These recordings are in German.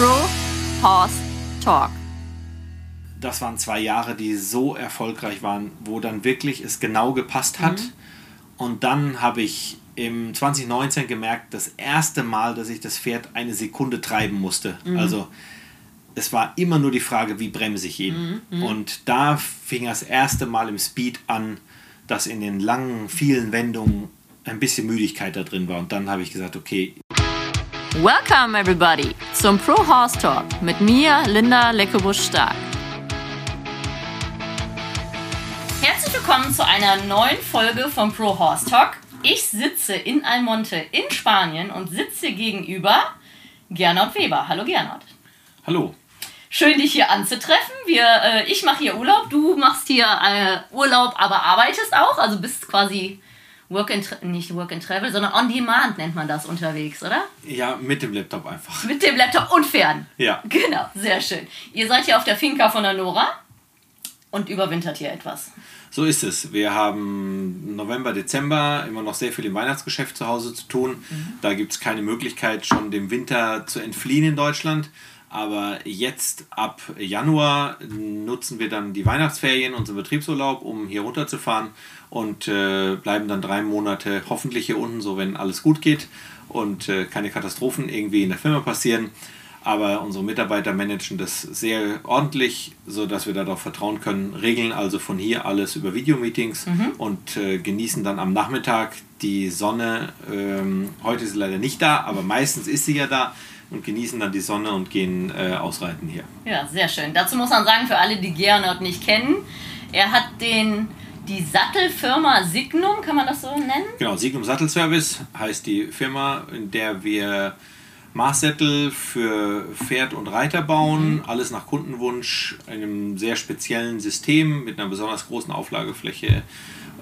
Pro Horse Talk. Das waren zwei Jahre, die so erfolgreich waren, wo dann wirklich es genau gepasst hat. Mhm. Und dann habe ich im 2019 gemerkt, das erste Mal, dass ich das Pferd eine Sekunde treiben musste. Mhm. Also es war immer nur die Frage, wie bremse ich ihn. Mhm, Und da fing das erste Mal im Speed an, dass in den langen, vielen Wendungen ein bisschen Müdigkeit da drin war. Und dann habe ich gesagt, okay, Welcome everybody zum Pro Horse Talk mit mir, Linda Leckebusch-Stark. Herzlich willkommen zu einer neuen Folge vom Pro Horse Talk. Ich sitze in Almonte in Spanien und sitze gegenüber Gernot Weber. Hallo Gernot. hallo. Schön, dich hier anzutreffen. Wir, äh, ich mache hier Urlaub, du machst hier äh, Urlaub, aber arbeitest auch. Also bist quasi Work and nicht Work and Travel, sondern On Demand nennt man das unterwegs, oder? Ja, mit dem Laptop einfach. Mit dem Laptop und Pferden. Ja. Genau, sehr schön. Ihr seid hier auf der Finca von der Nora und überwintert hier etwas. So ist es. Wir haben November, Dezember immer noch sehr viel im Weihnachtsgeschäft zu Hause zu tun. Da gibt es keine Möglichkeit, schon dem Winter zu entfliehen in Deutschland. Aber jetzt ab Januar nutzen wir dann die Weihnachtsferien, unseren Betriebsurlaub, um hier runterzufahren und äh, bleiben dann drei Monate hoffentlich hier unten, so wenn alles gut geht und äh, keine Katastrophen irgendwie in der Firma passieren. Aber unsere Mitarbeiter managen das sehr ordentlich, sodass wir darauf vertrauen können, regeln also von hier alles über Videomeetings und äh, genießen dann am Nachmittag die Sonne. Ähm, heute ist sie leider nicht da, aber meistens ist sie ja da und genießen dann die Sonne und gehen äh, ausreiten hier. Ja, sehr schön. Dazu muss man sagen, für alle, die Gernot nicht kennen, er hat den, die Sattelfirma Signum, kann man das so nennen? Genau, Signum Sattelservice heißt die Firma, in der wir Maßsättel für Pferd und Reiter bauen, alles nach Kundenwunsch, einem sehr speziellen System mit einer besonders großen Auflagefläche,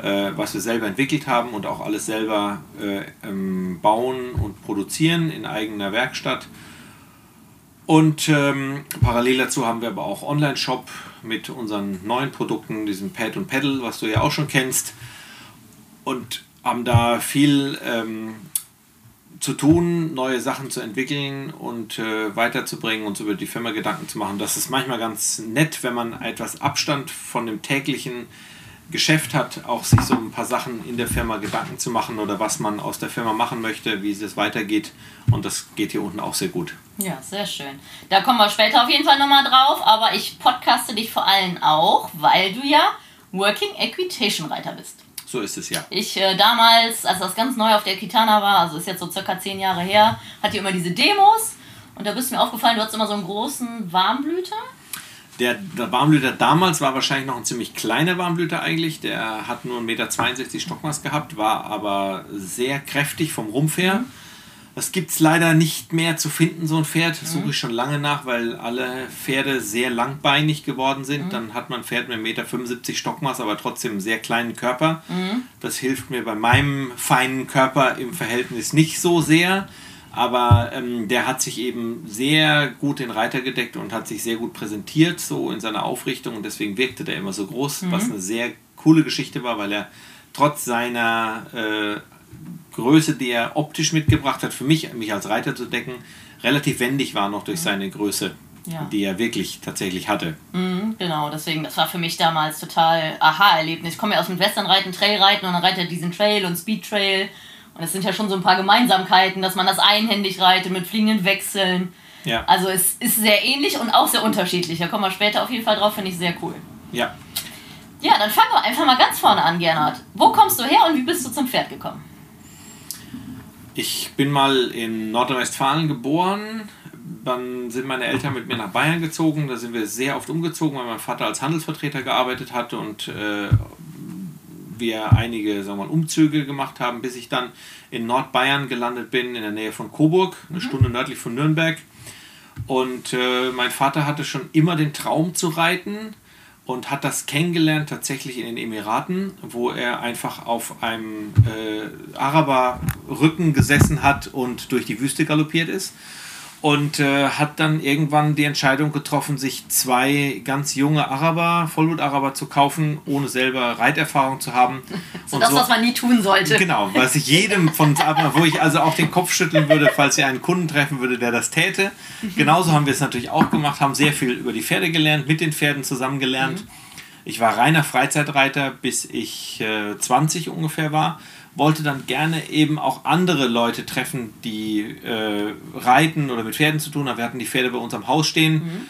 äh, was wir selber entwickelt haben und auch alles selber äh, ähm, bauen und produzieren in eigener Werkstatt. Und ähm, parallel dazu haben wir aber auch Online-Shop mit unseren neuen Produkten, diesem Pad und Pedal, was du ja auch schon kennst. Und haben da viel ähm, zu tun, neue Sachen zu entwickeln und äh, weiterzubringen, uns über die Firma Gedanken zu machen. Das ist manchmal ganz nett, wenn man etwas Abstand von dem täglichen Geschäft hat, auch sich so ein paar Sachen in der Firma Gedanken zu machen oder was man aus der Firma machen möchte, wie es weitergeht. Und das geht hier unten auch sehr gut. Ja, sehr schön. Da kommen wir später auf jeden Fall nochmal drauf, aber ich podcaste dich vor allem auch, weil du ja Working Equitation Reiter bist. So ist es ja. Ich äh, damals, als das ganz neu auf der Kitana war, also ist jetzt so circa zehn Jahre her, hatte ich immer diese Demos und da bist mir aufgefallen, du hattest immer so einen großen Warmblüter. Der, der Warmblüter damals war wahrscheinlich noch ein ziemlich kleiner Warmblüter eigentlich. Der hat nur 1,62 Meter Stockmaß gehabt, war aber sehr kräftig vom Rumpf her. Das gibt es leider nicht mehr zu finden, so ein Pferd. Das suche ich schon lange nach, weil alle Pferde sehr langbeinig geworden sind. Dann hat man ein Pferd mit 1,75 Meter Stockmaß, aber trotzdem einen sehr kleinen Körper. Das hilft mir bei meinem feinen Körper im Verhältnis nicht so sehr. Aber ähm, der hat sich eben sehr gut den Reiter gedeckt und hat sich sehr gut präsentiert, so in seiner Aufrichtung. Und deswegen wirkte der immer so groß, was eine sehr coole Geschichte war, weil er trotz seiner äh, Größe, die er optisch mitgebracht hat, für mich, mich als Reiter zu decken, relativ wendig war noch durch seine Größe, Ja. die er wirklich tatsächlich hatte. Mhm, genau, deswegen, das war für mich damals total Aha-Erlebnis. Ich komme ja aus dem Westernreiten, Trailreiten und dann reitet er diesen Trail und Speed Trail. Und es sind ja schon so ein paar Gemeinsamkeiten, dass man das einhändig reitet mit fliegenden Wechseln. Ja, Also es ist sehr ähnlich und auch sehr unterschiedlich. Da kommen wir später auf jeden Fall drauf, finde ich sehr cool. ja. Ja, dann fangen wir einfach mal ganz vorne an, Gernot. Wo kommst du her und wie bist du zum Pferd gekommen? Ich bin mal in Nordrhein-Westfalen geboren. Dann sind meine Eltern mit mir nach Bayern gezogen. Da sind wir sehr oft umgezogen, weil mein Vater als Handelsvertreter gearbeitet hatte und äh, wir einige sagen wir mal, Umzüge gemacht haben, bis ich dann in Nordbayern gelandet bin, in der Nähe von Coburg, eine Stunde nördlich von Nürnberg. Und äh, mein Vater hatte schon immer den Traum zu reiten und hat das kennengelernt tatsächlich in den Emiraten, wo er einfach auf einem äh, Araberrücken gesessen hat und durch die Wüste galoppiert ist. Und äh, hat dann irgendwann die Entscheidung getroffen, sich zwei ganz junge Araber, Vollblut-Araber zu kaufen, ohne selber Reiterfahrung zu haben. So und das, so, was man nie tun sollte. Genau, was ich jedem von wo ich also auch den Kopf schütteln würde, falls ihr einen Kunden treffen würde, der das täte. Genauso haben wir es natürlich auch gemacht, haben sehr viel über die Pferde gelernt, mit den Pferden zusammen gelernt. Mhm. Ich war reiner Freizeitreiter, bis ich äh, 20 ungefähr war wollte dann gerne eben auch andere Leute treffen, die äh, reiten oder mit Pferden zu tun haben. Wir hatten die Pferde bei uns am Haus stehen mhm.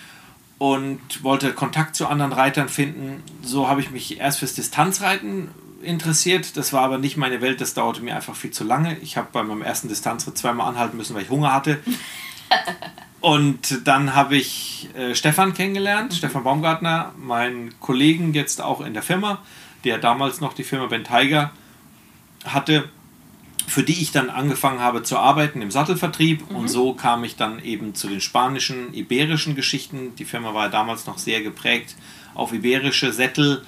und wollte Kontakt zu anderen Reitern finden. So habe ich mich erst fürs Distanzreiten interessiert. Das war aber nicht meine Welt, das dauerte mir einfach viel zu lange. Ich habe bei meinem ersten Distanzritt zweimal anhalten müssen, weil ich Hunger hatte. Und dann habe ich äh, Stefan kennengelernt, mhm. Stefan Baumgartner, meinen Kollegen jetzt auch in der Firma, der damals noch die Firma Ben Tiger hatte, für die ich dann angefangen habe zu arbeiten im Sattelvertrieb. Mhm. Und so kam ich dann eben zu den spanischen, iberischen Geschichten. Die Firma war damals noch sehr geprägt auf iberische Sättel.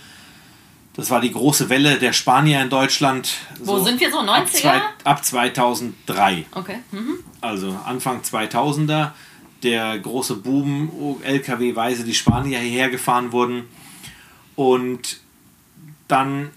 Das war die große Welle der Spanier in Deutschland. Wo so sind wir so? 90er? Ab, zwei, ab 2003. Okay. Mhm. Also Anfang 2000er. Der große Boom, LKW-weise die Spanier hierher gefahren wurden. Und dann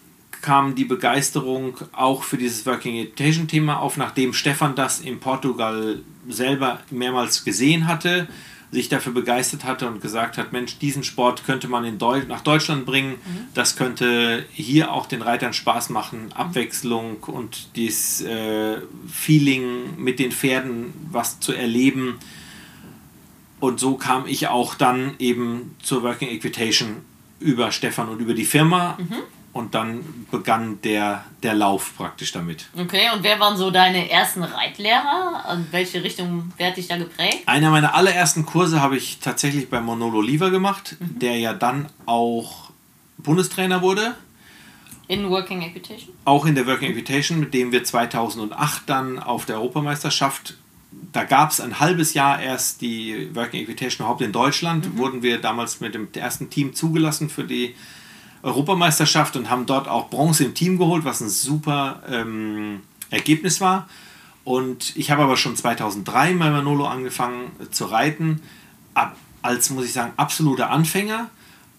kam die Begeisterung auch für dieses Working Education Thema auf, nachdem Stefan das in Portugal selber mehrmals gesehen hatte, sich dafür begeistert hatte und gesagt hat, Mensch, diesen Sport könnte man in Deu nach Deutschland bringen, mhm. das könnte hier auch den Reitern Spaß machen, Abwechslung und dieses äh, Feeling mit den Pferden, was zu erleben. Und so kam ich auch dann eben zur Working Equitation über Stefan und über die Firma. Mhm und dann begann der, der Lauf praktisch damit. Okay, und wer waren so deine ersten Reitlehrer? In welche Richtung, wer hat dich da geprägt? Einer meiner allerersten Kurse habe ich tatsächlich bei Monolo Oliver gemacht, mhm. der ja dann auch Bundestrainer wurde. In Working Equitation? Auch in der Working Equitation, mit dem wir 2008 dann auf der Europameisterschaft da gab es ein halbes Jahr erst die Working Equitation überhaupt in Deutschland. Mhm. Wurden wir damals mit dem ersten Team zugelassen für die Europameisterschaft und haben dort auch Bronze im Team geholt, was ein super ähm, Ergebnis war. Und ich habe aber schon 2003 bei Manolo angefangen zu reiten, ab, als, muss ich sagen, absoluter Anfänger.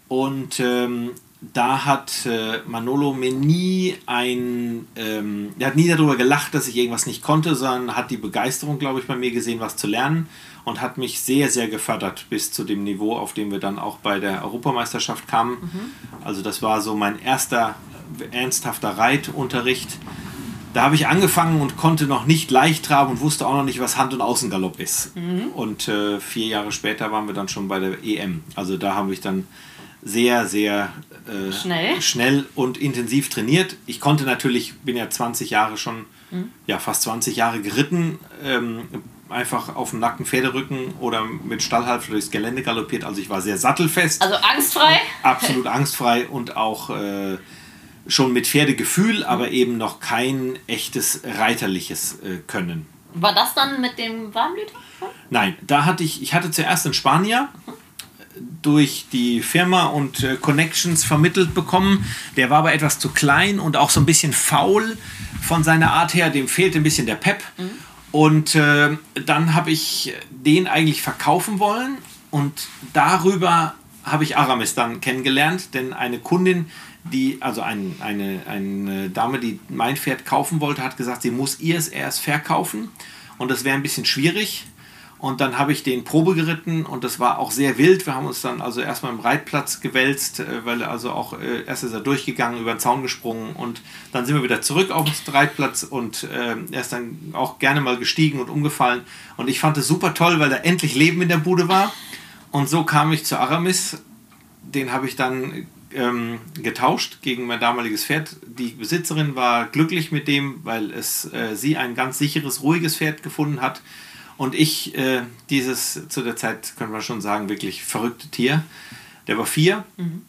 Und ähm, da hat äh, Manolo mir nie ein, ähm, er hat nie darüber gelacht, dass ich irgendwas nicht konnte, sondern hat die Begeisterung, glaube ich, bei mir gesehen, was zu lernen und hat mich sehr, sehr gefördert bis zu dem Niveau, auf dem wir dann auch bei der Europameisterschaft kamen. Mhm. Also das war so mein erster ernsthafter Reitunterricht. Da habe ich angefangen und konnte noch nicht leicht traben und wusste auch noch nicht, was Hand- und Außengalopp ist. Mhm. Und äh, vier Jahre später waren wir dann schon bei der EM. Also da habe ich dann sehr, sehr äh, schnell. schnell und intensiv trainiert. Ich konnte natürlich, bin ja 20 Jahre schon, mhm. ja fast 20 Jahre geritten, ähm, einfach auf dem nackten Pferderücken oder mit Stallhalfter durchs Gelände galoppiert. Also ich war sehr sattelfest. Also angstfrei? Absolut angstfrei und auch äh, schon mit Pferdegefühl, mhm. aber eben noch kein echtes reiterliches äh, Können. War das dann mit dem Warmblüter? Nein, da hatte ich, ich hatte zuerst einen Spanier. Mhm durch die Firma und äh, Connections vermittelt bekommen. Der war aber etwas zu klein und auch so ein bisschen faul von seiner Art her. Dem fehlte ein bisschen der Pep. Mhm. Und äh, dann habe ich den eigentlich verkaufen wollen und darüber habe ich Aramis dann kennengelernt, denn eine Kundin, die, also ein, eine, eine Dame, die mein Pferd kaufen wollte, hat gesagt, sie muss ihr es erst verkaufen und das wäre ein bisschen schwierig. Und dann habe ich den Probe geritten und das war auch sehr wild. Wir haben uns dann also erstmal im Reitplatz gewälzt, äh, weil er also auch äh, erst ist er durchgegangen, über den Zaun gesprungen und dann sind wir wieder zurück auf den Reitplatz und äh, er ist dann auch gerne mal gestiegen und umgefallen. Und ich fand es super toll, weil da endlich Leben in der Bude war. Und so kam ich zu Aramis. Den habe ich dann ähm, getauscht gegen mein damaliges Pferd. Die Besitzerin war glücklich mit dem, weil es äh, sie ein ganz sicheres, ruhiges Pferd gefunden hat und ich, äh, dieses zu der Zeit, können wir schon sagen, wirklich verrückte Tier, der war vier. Mhm.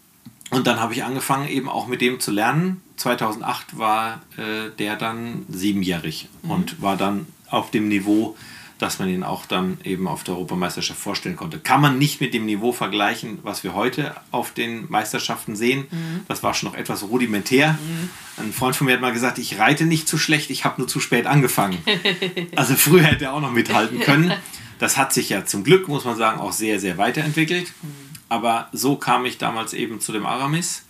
Und dann habe ich angefangen, eben auch mit dem zu lernen. 2008 war äh, der dann siebenjährig mhm. und war dann auf dem Niveau, dass man ihn auch dann eben auf der Europameisterschaft vorstellen konnte. Kann man nicht mit dem Niveau vergleichen, was wir heute auf den Meisterschaften sehen. Mhm. Das war schon noch etwas rudimentär. Mhm. Ein Freund von mir hat mal gesagt, ich reite nicht zu schlecht, ich habe nur zu spät angefangen. also früher hätte er auch noch mithalten können. Das hat sich ja zum Glück, muss man sagen, auch sehr, sehr weiterentwickelt. Mhm. Aber so kam ich damals eben zu dem Aramis,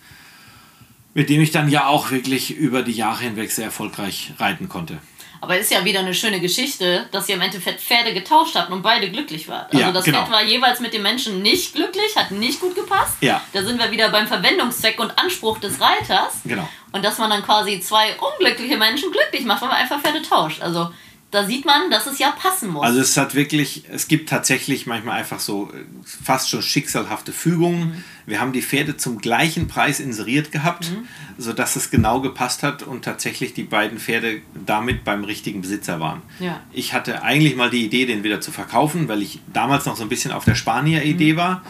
mit dem ich dann ja auch wirklich über die Jahre hinweg sehr erfolgreich reiten konnte. Aber ist ja wieder eine schöne Geschichte, dass ihr im Endeffekt Pferde getauscht habt und beide glücklich wart. Also ja, das genau. Pferd war jeweils mit dem Menschen nicht glücklich, hat nicht gut gepasst. Ja. Da sind wir wieder beim Verwendungszweck und Anspruch des Reiters. Genau. Und dass man dann quasi zwei unglückliche Menschen glücklich macht, wenn man einfach Pferde tauscht. Also da sieht man, dass es ja passen muss. Also es hat wirklich, es gibt tatsächlich manchmal einfach so äh, fast schon schicksalhafte Fügungen. Mhm. Wir haben die Pferde zum gleichen Preis inseriert gehabt, mhm. sodass es genau gepasst hat und tatsächlich die beiden Pferde damit beim richtigen Besitzer waren. Ja. Ich hatte eigentlich mal die Idee, den wieder zu verkaufen, weil ich damals noch so ein bisschen auf der Spanier-Idee mhm. war.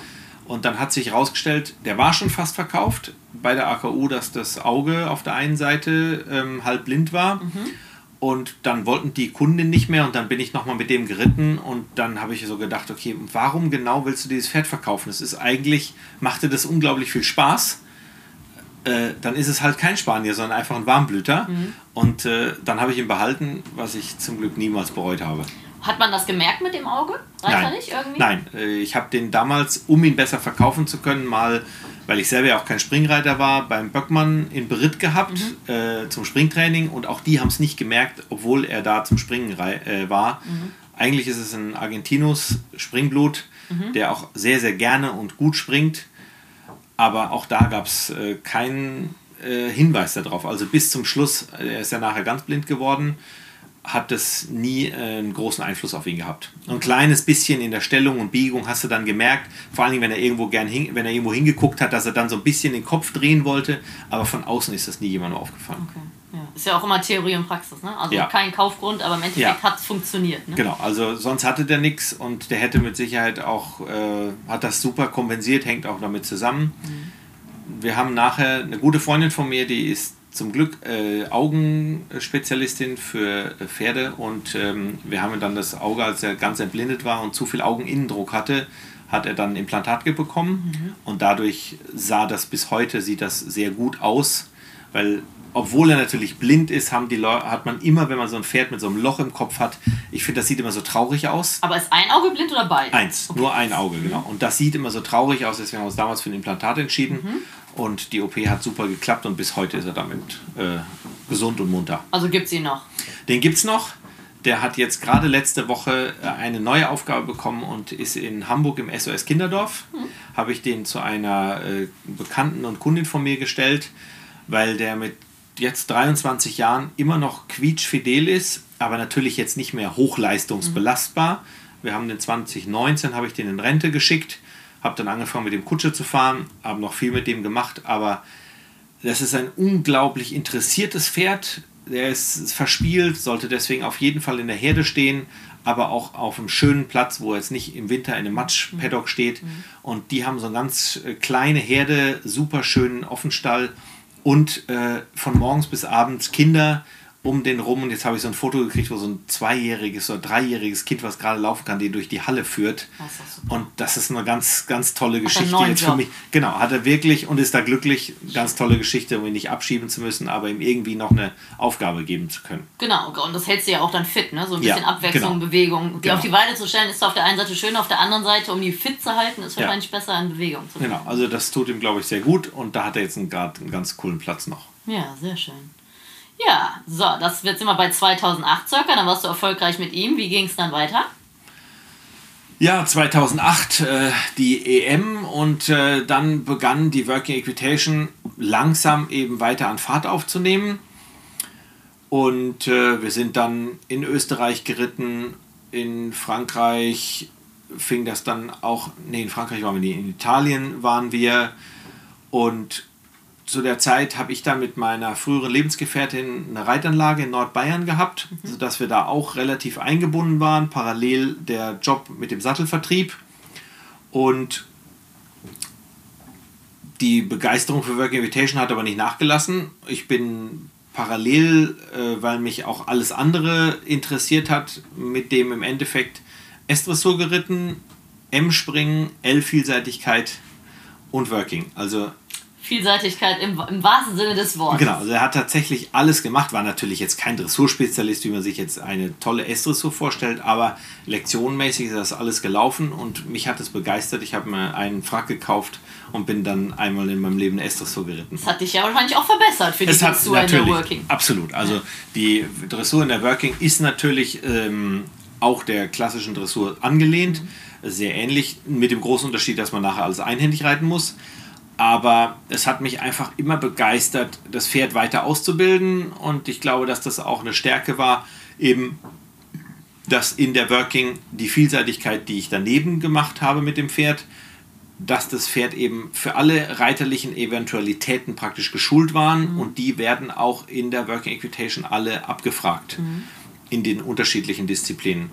Und dann hat sich herausgestellt, der war schon fast verkauft bei der AKU, dass das Auge auf der einen Seite ähm, halb blind war. Mhm. Und dann wollten die Kunden nicht mehr und dann bin ich nochmal mit dem geritten und dann habe ich so gedacht, okay, warum genau willst du dieses Pferd verkaufen? Es ist eigentlich, machte das unglaublich viel Spaß. Äh, dann ist es halt kein Spanier, sondern einfach ein Warmblüter. Mhm. Und äh, dann habe ich ihn behalten, was ich zum Glück niemals bereut habe. Hat man das gemerkt mit dem Auge? Nein. Irgendwie? Nein, äh, ich habe den damals, um ihn besser verkaufen zu können, mal weil ich selber ja auch kein Springreiter war, beim Böckmann in Beritt gehabt mhm. äh, zum Springtraining und auch die haben es nicht gemerkt, obwohl er da zum Springen äh, war. Mhm. Eigentlich ist es ein Argentinus Springblut, mhm. der auch sehr, sehr gerne und gut springt, aber auch da gab es äh, keinen äh, Hinweis darauf. Also bis zum Schluss, äh, er ist ja nachher ganz blind geworden hat das nie äh, einen großen Einfluss auf ihn gehabt. Ein kleines bisschen in der Stellung und Biegung hast du dann gemerkt, vor allem wenn er irgendwo gern hin, wenn er irgendwo hingeguckt hat, dass er dann so ein bisschen den Kopf drehen wollte, aber von außen ist das nie jemandem aufgefallen. Okay. Ja. Ist ja auch immer Theorie und Praxis, ne? Also ja. kein Kaufgrund, aber im Endeffekt ja. hat es funktioniert. Ne? Genau, also sonst hatte der nichts und der hätte mit Sicherheit auch, äh, hat das super kompensiert, hängt auch damit zusammen. Mhm. Wir haben nachher eine gute Freundin von mir, die ist zum Glück äh, Augenspezialistin für äh, Pferde und ähm, wir haben dann das Auge, als er ganz entblindet war und zu viel Augeninnendruck hatte, hat er dann ein Implantat bekommen mhm. und dadurch sah das bis heute, sieht das sehr gut aus, weil obwohl er natürlich blind ist, haben die hat man immer, wenn man so ein Pferd mit so einem Loch im Kopf hat, ich finde, das sieht immer so traurig aus. Aber ist ein Auge blind oder beide? Eins, okay. nur ein Auge, genau. Und das sieht immer so traurig aus, deswegen haben wir uns damals für ein Implantat entschieden. Mhm. Und die OP hat super geklappt und bis heute ist er damit äh, gesund und munter. Also gibt es ihn noch? Den gibt es noch. Der hat jetzt gerade letzte Woche äh, eine neue Aufgabe bekommen und ist in Hamburg im SOS Kinderdorf. Mhm. Habe ich den zu einer äh, Bekannten und Kundin von mir gestellt, weil der mit jetzt 23 Jahren immer noch quietschfidel ist, aber natürlich jetzt nicht mehr hochleistungsbelastbar. Wir haben den 2019, habe ich den in Rente geschickt habe dann angefangen mit dem Kutsche zu fahren, habe noch viel mit dem gemacht, aber das ist ein unglaublich interessiertes Pferd. Der ist verspielt, sollte deswegen auf jeden Fall in der Herde stehen, aber auch auf einem schönen Platz, wo er jetzt nicht im Winter in einem Matsch-Paddock steht. Mhm. Und die haben so eine ganz äh, kleine Herde, super schönen Offenstall und äh, von morgens bis abends Kinder um den rum. Und jetzt habe ich so ein Foto gekriegt, wo so ein zweijähriges oder dreijähriges Kind, was gerade laufen kann, die durch die Halle führt. Das und das ist eine ganz, ganz tolle Geschichte jetzt für mich. Genau, hat er wirklich und ist da glücklich. Ganz tolle Geschichte, um ihn nicht abschieben zu müssen, aber ihm irgendwie noch eine Aufgabe geben zu können. Genau, und das hältst du ja auch dann fit, ne? So ein bisschen ja, Abwechslung, genau. Bewegung. Die genau. auf die Weide zu stellen, ist auf der einen Seite schön, auf der anderen Seite, um die fit zu halten, ist wahrscheinlich ja. besser in Bewegung zu bleiben. Genau, also das tut ihm, glaube ich, sehr gut und da hat er jetzt gerade einen ganz coolen Platz noch. Ja, sehr schön. Ja, so, das wird immer bei 2008 circa, dann warst du erfolgreich mit ihm. Wie ging es dann weiter? Ja, 2008 äh, die EM und äh, dann begann die Working Equitation langsam eben weiter an Fahrt aufzunehmen. Und äh, wir sind dann in Österreich geritten, in Frankreich fing das dann auch, nee, in Frankreich waren wir nicht, in Italien waren wir und zu der Zeit habe ich da mit meiner früheren Lebensgefährtin eine Reitanlage in Nordbayern gehabt, mhm. sodass wir da auch relativ eingebunden waren, parallel der Job mit dem Sattelvertrieb. Und die Begeisterung für Work Invitation hat aber nicht nachgelassen. Ich bin parallel, äh, weil mich auch alles andere interessiert hat, mit dem im Endeffekt S-Dressur geritten, M-Springen, L-Vielseitigkeit und Working. Also Vielseitigkeit im, im wahrsten Sinne des Wortes. Genau, also er hat tatsächlich alles gemacht, war natürlich jetzt kein Dressurspezialist, wie man sich jetzt eine tolle S-Dressur vorstellt, aber lektionenmäßig ist das alles gelaufen und mich hat es begeistert. Ich habe mir einen Frack gekauft und bin dann einmal in meinem Leben S-Dressur geritten. Das hat dich ja wahrscheinlich auch verbessert für die Es Dressur in der Working. absolut. Also die Dressur in der Working ist natürlich ähm, auch der klassischen Dressur angelehnt. Sehr ähnlich, mit dem großen Unterschied, dass man nachher alles einhändig reiten muss. Aber es hat mich einfach immer begeistert, das Pferd weiter auszubilden. Und ich glaube, dass das auch eine Stärke war, eben, dass in der Working die Vielseitigkeit, die ich daneben gemacht habe mit dem Pferd, dass das Pferd eben für alle reiterlichen Eventualitäten praktisch geschult waren und die werden auch in der Working Equitation alle abgefragt in den unterschiedlichen Disziplinen.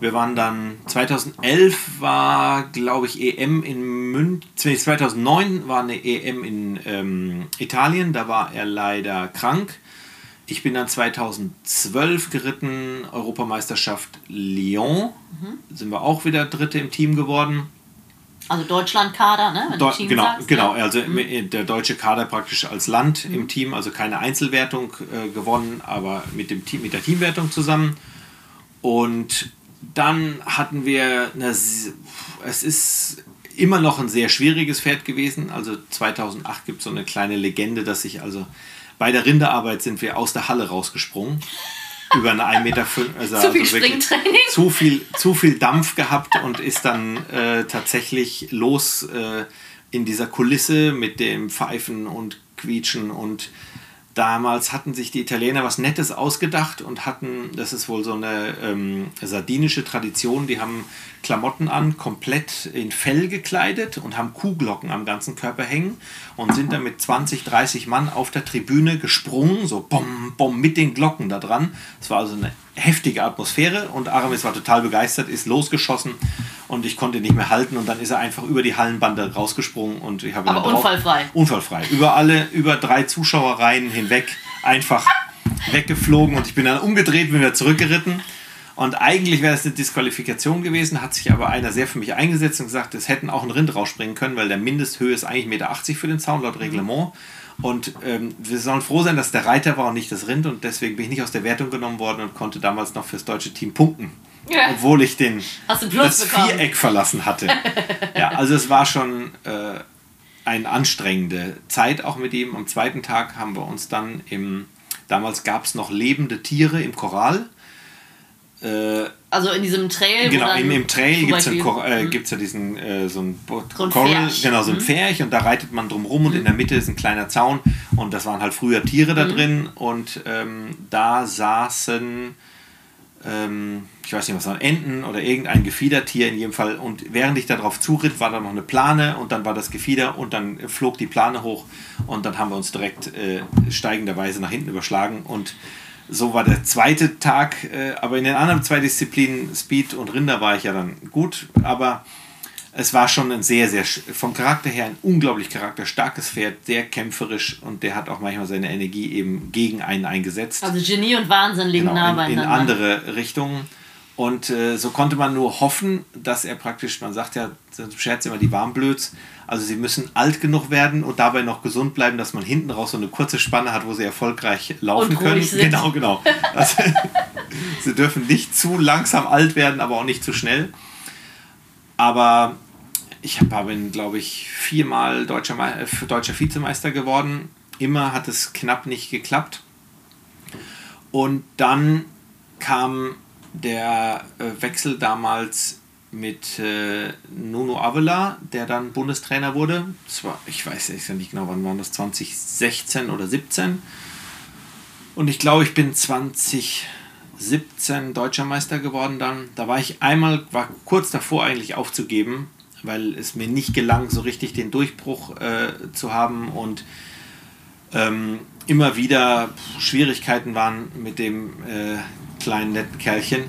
Wir waren dann 2011 war glaube ich EM in München 2009 war eine EM in ähm, Italien da war er leider krank ich bin dann 2012 geritten Europameisterschaft Lyon sind wir auch wieder Dritte im Team geworden Also Deutschland-Kader, ne? Deu Team genau, sagst, genau. ne? Also im- der deutsche Kader praktisch als Land im Team, also keine Einzelwertung äh, gewonnen, aber mit, dem Team, mit der Teamwertung zusammen. Und dann hatten wir eine, es ist immer noch ein sehr schwieriges Pferd gewesen. Also 2008 gibt es so eine kleine Legende, dass ich also bei der Rinderarbeit sind wir aus der Halle rausgesprungen. Über eine 1,5 Meter. Also, Zu viel also wirklich Springtraining. zu viel, zu viel Dampf gehabt und ist dann äh, tatsächlich los äh, in dieser Kulisse mit dem Pfeifen und Quietschen und damals hatten sich die Italiener was Nettes ausgedacht und hatten, das ist wohl so eine ähm, sardinische Tradition, die haben Klamotten an, komplett in Fell gekleidet und haben Kuhglocken am ganzen Körper hängen und sind dann mit 20, 30 Mann auf der Tribüne gesprungen, so bom, bom, mit den Glocken da dran. Es war also eine heftige Atmosphäre und Aramis war total begeistert, ist losgeschossen und ich konnte nicht mehr halten und dann ist er einfach über die Hallenbande rausgesprungen und ich habe ihn Aber unfallfrei. Unfallfrei. Über alle, über drei Zuschauerreihen hinweg einfach weggeflogen und ich bin dann umgedreht, bin wieder zurückgeritten. Und eigentlich wäre es eine Disqualifikation gewesen, hat sich aber einer sehr für mich eingesetzt und gesagt, es hätten auch ein Rind rausspringen können, weil der Mindesthöhe ist eigentlich 1,80 Meter für den Zaun laut Reglement. Und ähm, wir sollen froh sein, dass der Reiter war und nicht das Rind und deswegen bin ich nicht aus der Wertung genommen worden und konnte damals noch fürs deutsche Team punkten. Ja. Obwohl ich den, das bekommen. Viereck verlassen hatte. ja, also es war schon äh, eine anstrengende Zeit auch mit ihm. Am zweiten Tag haben wir uns dann im, damals gab es noch lebende Tiere im Choral. Äh, Also in diesem Trail. genau, im, im Trail gibt es äh, gibt's ja diesen äh, so ein, So Coral, genau, so ein Mhm. Pferch und da reitet man drum rum und in der Mitte ist ein kleiner Zaun und das waren halt früher Tiere Mhm. da drin und ähm, da saßen ähm, ich weiß nicht, was waren Enten oder irgendein Gefiedertier in jedem Fall. Und während ich darauf zuritt, war da noch eine Plane und dann war das Gefieder und dann flog die Plane hoch und dann haben wir uns direkt äh, steigenderweise nach hinten überschlagen. Und so war der zweite Tag. Äh, aber in den anderen zwei Disziplinen, Speed und Rinder, war ich ja dann gut. Aber es war schon ein sehr, sehr, vom Charakter her ein unglaublich charakterstarkes Pferd, sehr kämpferisch und der hat auch manchmal seine Energie eben gegen einen eingesetzt Also Genie und Wahnsinn liegen genau, nah in, in beieinander. andere Richtungen. Und äh, so konnte man nur hoffen, dass er praktisch, man sagt ja im Scherz immer die Warmblöds, also sie müssen alt genug werden und dabei noch gesund bleiben, dass man hinten raus so eine kurze Spanne hat, wo sie erfolgreich laufen können. sind. Genau, genau. Also, sie dürfen nicht zu langsam alt werden, aber auch nicht zu schnell. Aber ich hab- habe ihn, glaube ich, viermal deutscher, Me- äh, deutscher Vizemeister geworden. Immer hat es knapp nicht geklappt. Und dann kam der äh, Wechsel damals mit äh, Nuno Avila, der dann Bundestrainer wurde. War, ich weiß jetzt ja nicht genau, wann war das, 2016 oder 17. Und ich glaube, ich bin 2017 Deutscher Meister geworden dann. Da war ich einmal, war kurz davor eigentlich aufzugeben, weil es mir nicht gelang, so richtig den Durchbruch äh, zu haben und ähm, immer wieder Schwierigkeiten waren mit dem äh, kleinen netten Kerlchen.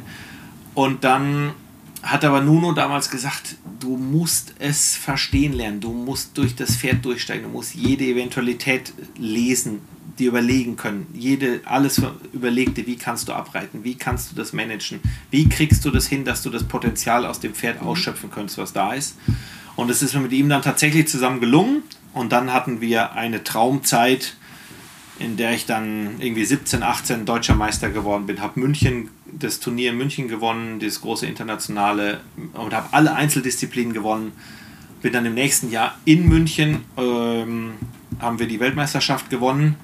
Und dann hat aber Nuno damals gesagt, du musst es verstehen lernen, du musst durch das Pferd durchsteigen, du musst jede Eventualität lesen, dir überlegen können, jede, alles überlegte, wie kannst du abreiten, wie kannst du das managen, wie kriegst du das hin, dass du das Potenzial aus dem Pferd ausschöpfen kannst, was da ist. Und es ist mir mit ihm dann tatsächlich zusammen gelungen. Und dann hatten wir eine Traumzeit, in der ich dann irgendwie 17, 18 deutscher Meister geworden bin, habe München, das Turnier in München gewonnen, das große internationale und habe alle Einzeldisziplinen gewonnen. Bin dann im nächsten Jahr in München, ähm, haben wir die Weltmeisterschaft gewonnen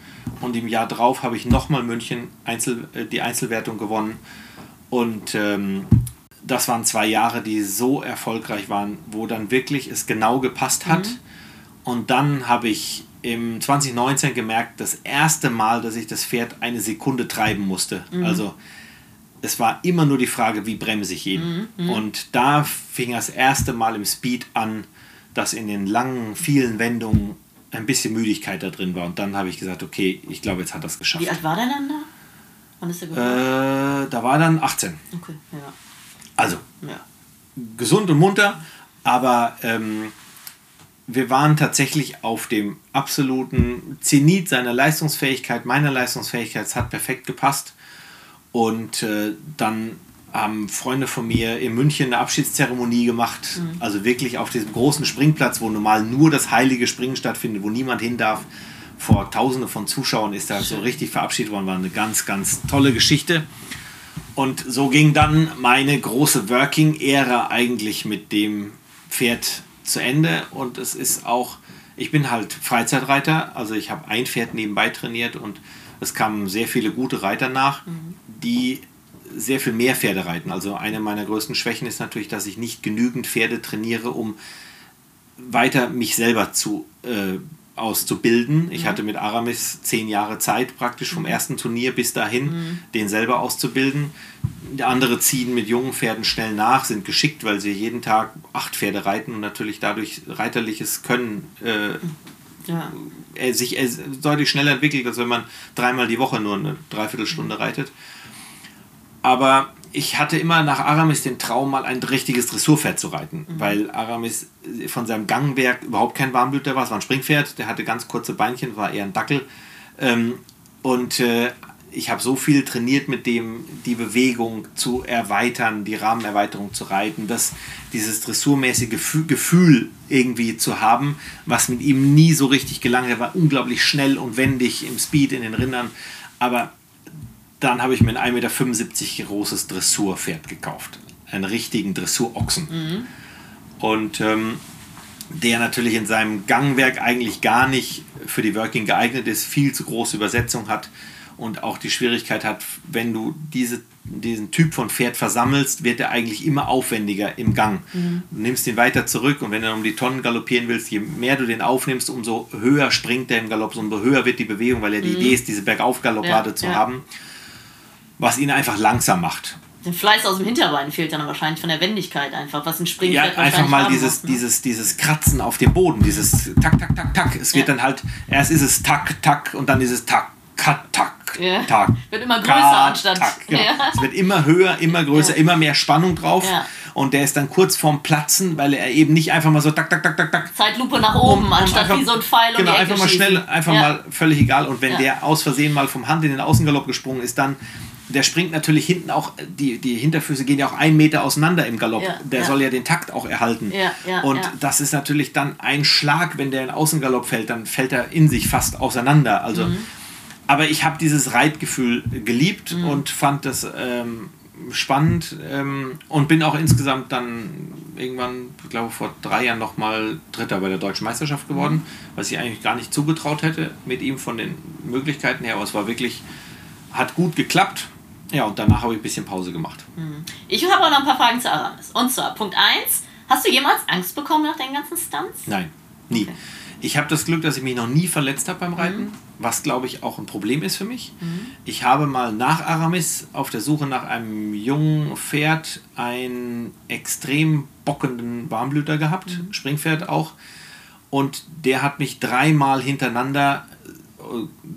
und im Jahr drauf habe ich nochmal München Einzel, äh, die Einzelwertung gewonnen. Und ähm, das waren zwei Jahre, die so erfolgreich waren, wo dann wirklich es genau gepasst hat. Mhm. Und dann habe ich im 2019 gemerkt, das erste Mal, dass ich das Pferd eine Sekunde treiben musste. Mhm. Also es war immer nur die Frage, wie bremse ich ihn. Mhm. mhm. Und da fing das erste Mal im Speed an, dass in den langen, vielen Wendungen ein bisschen Müdigkeit da drin war. Und dann habe ich gesagt, okay, ich glaube, jetzt hat das geschafft. Wie alt war der dann da? Wann ist er geboren? Äh, da war dann 18. Okay, ja. Also, ja. gesund und munter, aber ähm, wir waren tatsächlich auf dem absoluten Zenit seiner Leistungsfähigkeit, meiner Leistungsfähigkeit. Es hat perfekt gepasst. Und äh, dann haben Freunde von mir in München eine Abschiedszeremonie gemacht. Mhm. Also wirklich auf diesem großen Springplatz, wo normal nur das heilige Springen stattfindet, wo niemand hin darf. Vor Tausende von Zuschauern ist da so richtig verabschiedet worden. War eine ganz, ganz tolle Geschichte. Und so ging dann meine große Working-Ära eigentlich mit dem Pferd zu Ende. Und es ist auch, ich bin halt Freizeitreiter, also ich habe ein Pferd nebenbei trainiert und es kamen sehr viele gute Reiter nach, mhm. die sehr viel mehr Pferde reiten. Also eine meiner größten Schwächen ist natürlich, dass ich nicht genügend Pferde trainiere, um weiter mich selber zu äh, auszubilden. Ich mhm. hatte mit Aramis zehn Jahre Zeit, praktisch vom mhm. ersten Turnier bis dahin, mhm. den selber auszubilden. Andere ziehen mit jungen Pferden schnell nach, sind geschickt, weil sie jeden Tag acht Pferde reiten und natürlich dadurch reiterliches Können äh, ja. äh, sich äh, deutlich schneller entwickelt, als wenn man dreimal die Woche nur eine Dreiviertelstunde mhm. reitet. Aber ich hatte immer nach Aramis den Traum, mal ein richtiges Dressurpferd zu reiten, mhm. weil Aramis von seinem Gangwerk überhaupt kein Warmblüter war. Es war ein Springpferd, der hatte ganz kurze Beinchen, war eher ein Dackel. Ähm, und äh, ich habe so viel trainiert mit dem, die Bewegung zu erweitern, die Rahmenerweiterung zu reiten, das, dieses dressurmäßige Gefühl irgendwie zu haben, was mit ihm nie so richtig gelang. Er war unglaublich schnell und wendig im Speed in den Rindern, aber dann habe ich mir ein 1,75 Meter großes Dressurpferd gekauft. Einen richtigen Dressurochsen. Mhm. Und ähm, der natürlich in seinem Gangwerk eigentlich gar nicht für die Working geeignet ist, viel zu große Übersetzung hat und auch die Schwierigkeit hat, wenn du diese, diesen Typ von Pferd versammelst, wird er eigentlich immer aufwendiger im Gang. Mhm. Du nimmst ihn weiter zurück und wenn du um die Tonnen galoppieren willst, je mehr du den aufnimmst, umso höher springt er im Galopp, umso höher wird die Bewegung, weil ja die mhm. Idee ist, diese Bergaufgaloppade ja, zu ja. haben was ihn einfach langsam macht. Der Fleiß aus dem Hinterbein fehlt dann wahrscheinlich von der Wendigkeit einfach, was ein Springpferd Ja, einfach mal dieses, macht, ne? dieses, dieses Kratzen auf dem Boden, dieses Tak, Tak, Tak, Tak. Es wird ja. dann halt, erst ist es Tak, Tak und dann ist es Tak, Kat, Tak, ja. Tak. Wird immer größer Kat, anstatt. Tak, genau. ja. Es wird immer höher, immer größer, immer mehr Spannung drauf. Und der ist dann kurz vorm Platzen, weil er eben nicht einfach mal so tak, tak, tak, tak, tak. Zeitlupe nach oben, um, anstatt einfach, wie so ein Pfeil Genau, einfach mal schnell, einfach mal völlig egal. Und wenn der aus Versehen mal vom Hand in den Außengalopp gesprungen ist, dann der springt natürlich hinten auch, die, die Hinterfüße gehen ja auch einen Meter auseinander im Galopp. Ja, der ja. soll ja den Takt auch erhalten. Ja, und das ist natürlich dann ein Schlag, wenn der in Außengalopp fällt, dann fällt er in sich fast auseinander. Also, mhm. Aber ich habe dieses Reitgefühl geliebt mhm. und fand das ähm, spannend ähm, und bin auch insgesamt dann irgendwann, ich glaube vor drei Jahren nochmal Dritter bei der Deutschen Meisterschaft geworden, mhm. was ich eigentlich gar nicht zugetraut hätte mit ihm von den Möglichkeiten her. Aber es war wirklich, hat gut geklappt ja, und danach habe ich ein bisschen Pause gemacht. Hm. Ich habe auch noch ein paar Fragen zu Aramis. Und zwar, Punkt 1, hast du jemals Angst bekommen nach deinen ganzen Stunts? Nein, nie. Okay. Ich habe das Glück, dass ich mich noch nie verletzt habe beim Reiten, mhm. was glaube ich auch ein Problem ist für mich. Mhm. Ich habe mal nach Aramis auf der Suche nach einem jungen Pferd einen extrem bockenden Warmblüter gehabt, mhm. Springpferd auch. Und der hat mich dreimal hintereinander